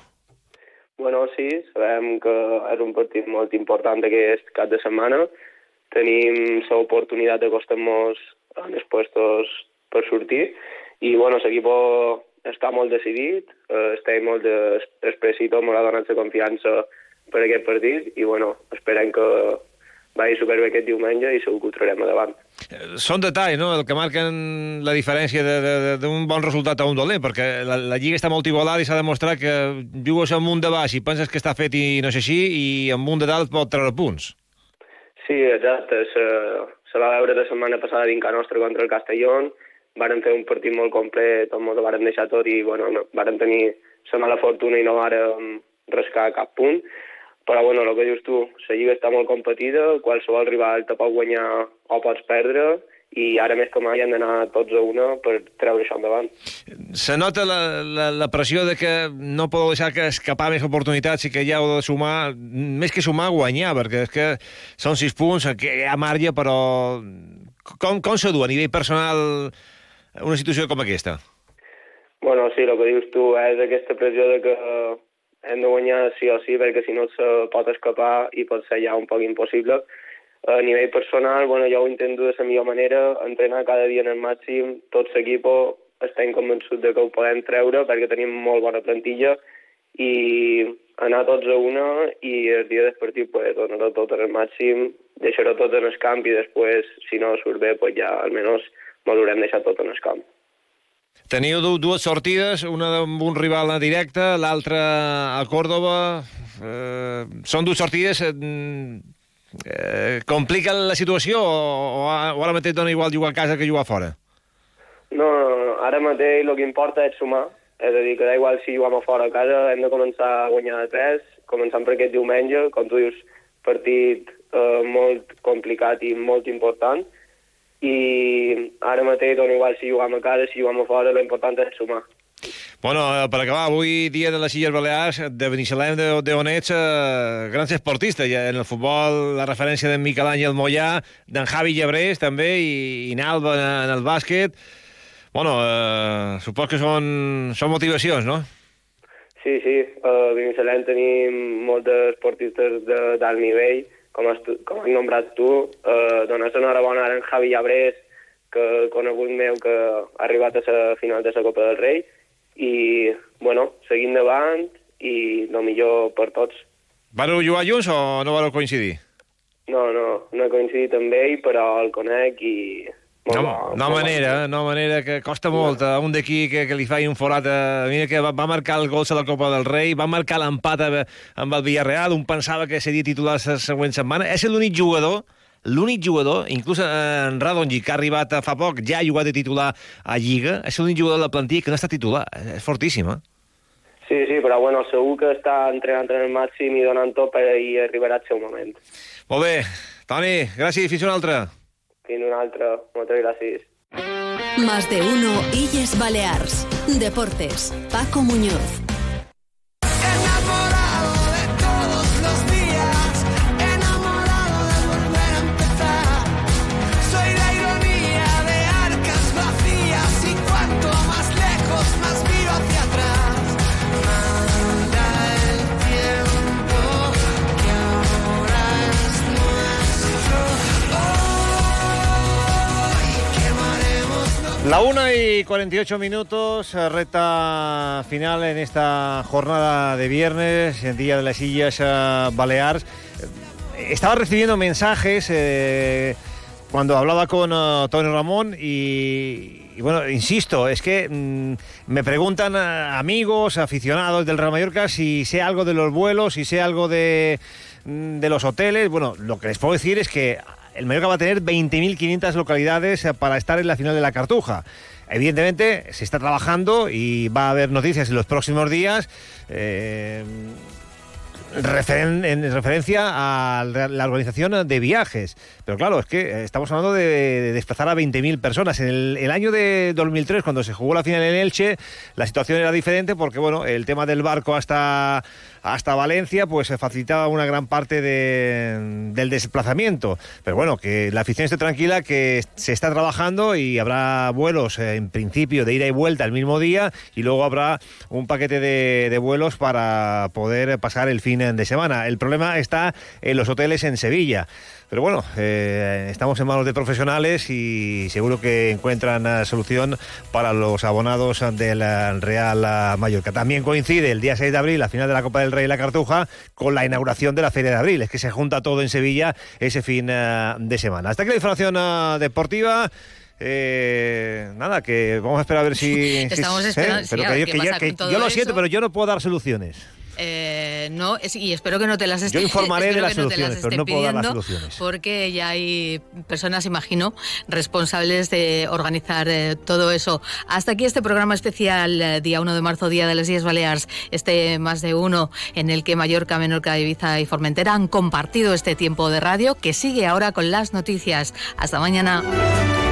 Bueno, sí, sabem que és un partit molt important aquest cap de setmana. Tenim l'oportunitat d'acostar-nos en els puestos per sortir i, bueno, l'equip està molt decidit, eh, estem molt expressito, molt ha donat la confiança per aquest partit i, bueno, esperem que vagi superbé aquest diumenge i segur que ho traurem davant. Són detalls, no?, el que marquen la diferència d'un bon resultat a un dolent, perquè la, la Lliga està molt igualada i s'ha demostrat que jugues amb un de baix i penses que està fet i no sé així, i amb un de dalt pot treure punts. Sí, exacte. Se, se va veure la setmana passada dins nostra contra el Castellón, varen fer un partit molt complet, on ens varen deixar tot i, bueno, no, varen tenir la mala fortuna i no varen rascar cap punt, però bueno, el que dius tu, la lliga està molt competida, qualsevol rival te pot guanyar o pots perdre, i ara més que mai han d'anar tots a una per treure això endavant. Se nota la, la, la pressió de que no podeu deixar que escapar més oportunitats i que ja heu de sumar, més que sumar, guanyar, perquè és que són sis punts, que hi ha marge, però com, com se du a nivell personal una situació com aquesta? Bueno, sí, el que dius tu és aquesta pressió de que hem de guanyar sí o sí, perquè si no se pot escapar i pot ser ja un poc impossible. A nivell personal, bueno, jo ho intento de la millor manera, entrenar cada dia en el màxim, tot l'equip estem convençuts de que ho podem treure perquè tenim molt bona plantilla i anar tots a una i el dia del partit pues, donar tot el màxim, deixar-ho tot en el camp i després, si no surt bé, pues ja almenys m'ho haurem deixat tot en el camp. Teniu dues sortides, una amb un rival directe, l'altra a Còrdoba. Eh, són dues sortides... Eh, eh, compliquen la situació o, o, ara mateix dona igual jugar a casa que jugar fora? No, no, ara mateix el que importa és sumar. És a dir, que da igual si juguem a fora a casa, hem de començar a guanyar de 3, començant per aquest diumenge, com tu dius, partit eh, molt complicat i molt important, i ara mateix dona igual si juguem a casa, si juguem a fora, l'important és sumar. Bueno, eh, per acabar, avui dia de les Illes Balears, de Benissalem de, de on ets, eh, grans esportistes. Ja en el futbol, la referència d'en Miquel Àngel Mollà, d'en Javi Llebrés, també, i, i Nalba en el bàsquet. Bueno, eh, supos que són, són motivacions, no? Sí, sí. A Benissalem tenim molts esportistes d'alt nivell, com has, com has nombrat tu, eh, dones enhorabona a en Javi Llabrés, que conegut meu que ha arribat a la final de la Copa del Rei, i, bueno, seguint davant i el millor per tots. Vareu jugar junts o no vareu coincidir? No, no, no he coincidit amb ell, però el conec i no, bo, no manera, no manera, que costa molt a un d'aquí que, que li faci un forat. A... Mira que va, va marcar el gol de la Copa del Rei, va marcar l'empat amb el Villarreal, un pensava que seria titular la següent setmana. És l'únic jugador l'únic jugador, inclús en Radonji, que ha arribat fa poc, ja ha jugat de titular a Lliga, és l'únic jugador de la plantilla que no està titular. És fortíssim, eh? Sí, sí, però bueno, segur que està entrenant en el màxim i donant tot per i arribarà el seu moment. Molt bé. Toni, gràcies. Fins una altra. Fins una altra. Moltes gràcies. Más de uno Illes Balears. Deportes. Paco Muñoz. Y 48 minutos, eh, reta final en esta jornada de viernes, en Día de las Sillas eh, Baleares. Eh, estaba recibiendo mensajes cuando hablaba con Tony Ramón y, bueno, insisto, es que mm, me preguntan amigos, aficionados del Real Mallorca si sé algo de los vuelos, si sé algo de, mm, de los hoteles. Bueno, lo que les puedo decir es que el Mallorca va a tener 20.500 localidades para estar en la final de la Cartuja. Evidentemente se está trabajando y va a haber noticias en los próximos días. Eh, en referencia a la organización de viajes. Pero claro, es que eh, estamos hablando de, desplazar a 20.000 personas. En el, año de 2003, cuando se jugó la final en Elche, la situación era diferente porque, bueno, el tema del barco hasta, hasta Valencia, pues se facilitaba una gran parte del desplazamiento. Pero bueno, que la afición esté tranquila, que se está trabajando y habrá vuelos, eh, en principio, de ida y vuelta el mismo día y luego habrá un paquete de, de vuelos para poder pasar el fin de semana. El problema está en los hoteles en Sevilla. Pero bueno, eh, estamos en manos de profesionales y seguro que encuentran solución para los abonados del Real Mallorca. También coincide el día 6 de abril, la final de la Copa del Rey y la Cartuja, con la inauguración de la Feria de Abril. Es que se junta todo en Sevilla ese fin eh, de semana. Hasta aquí la información eh, deportiva. nada, que vamos a esperar a ver si. Estamos esperando. yo lo siento, pero yo no puedo dar soluciones. Eh, no, y espero que no te las esté Yo informaré de las soluciones, pero no puedo dar las soluciones. Porque ya hay personas, imagino, responsables de organizar eh, todo eso. Hasta aquí este programa especial, eh, día 1 de marzo, Día de las Islas Baleares, este más de uno en el que Mallorca, Menorca, Ibiza y Formentera han compartido este tiempo de radio que sigue ahora con las noticias. Hasta mañana.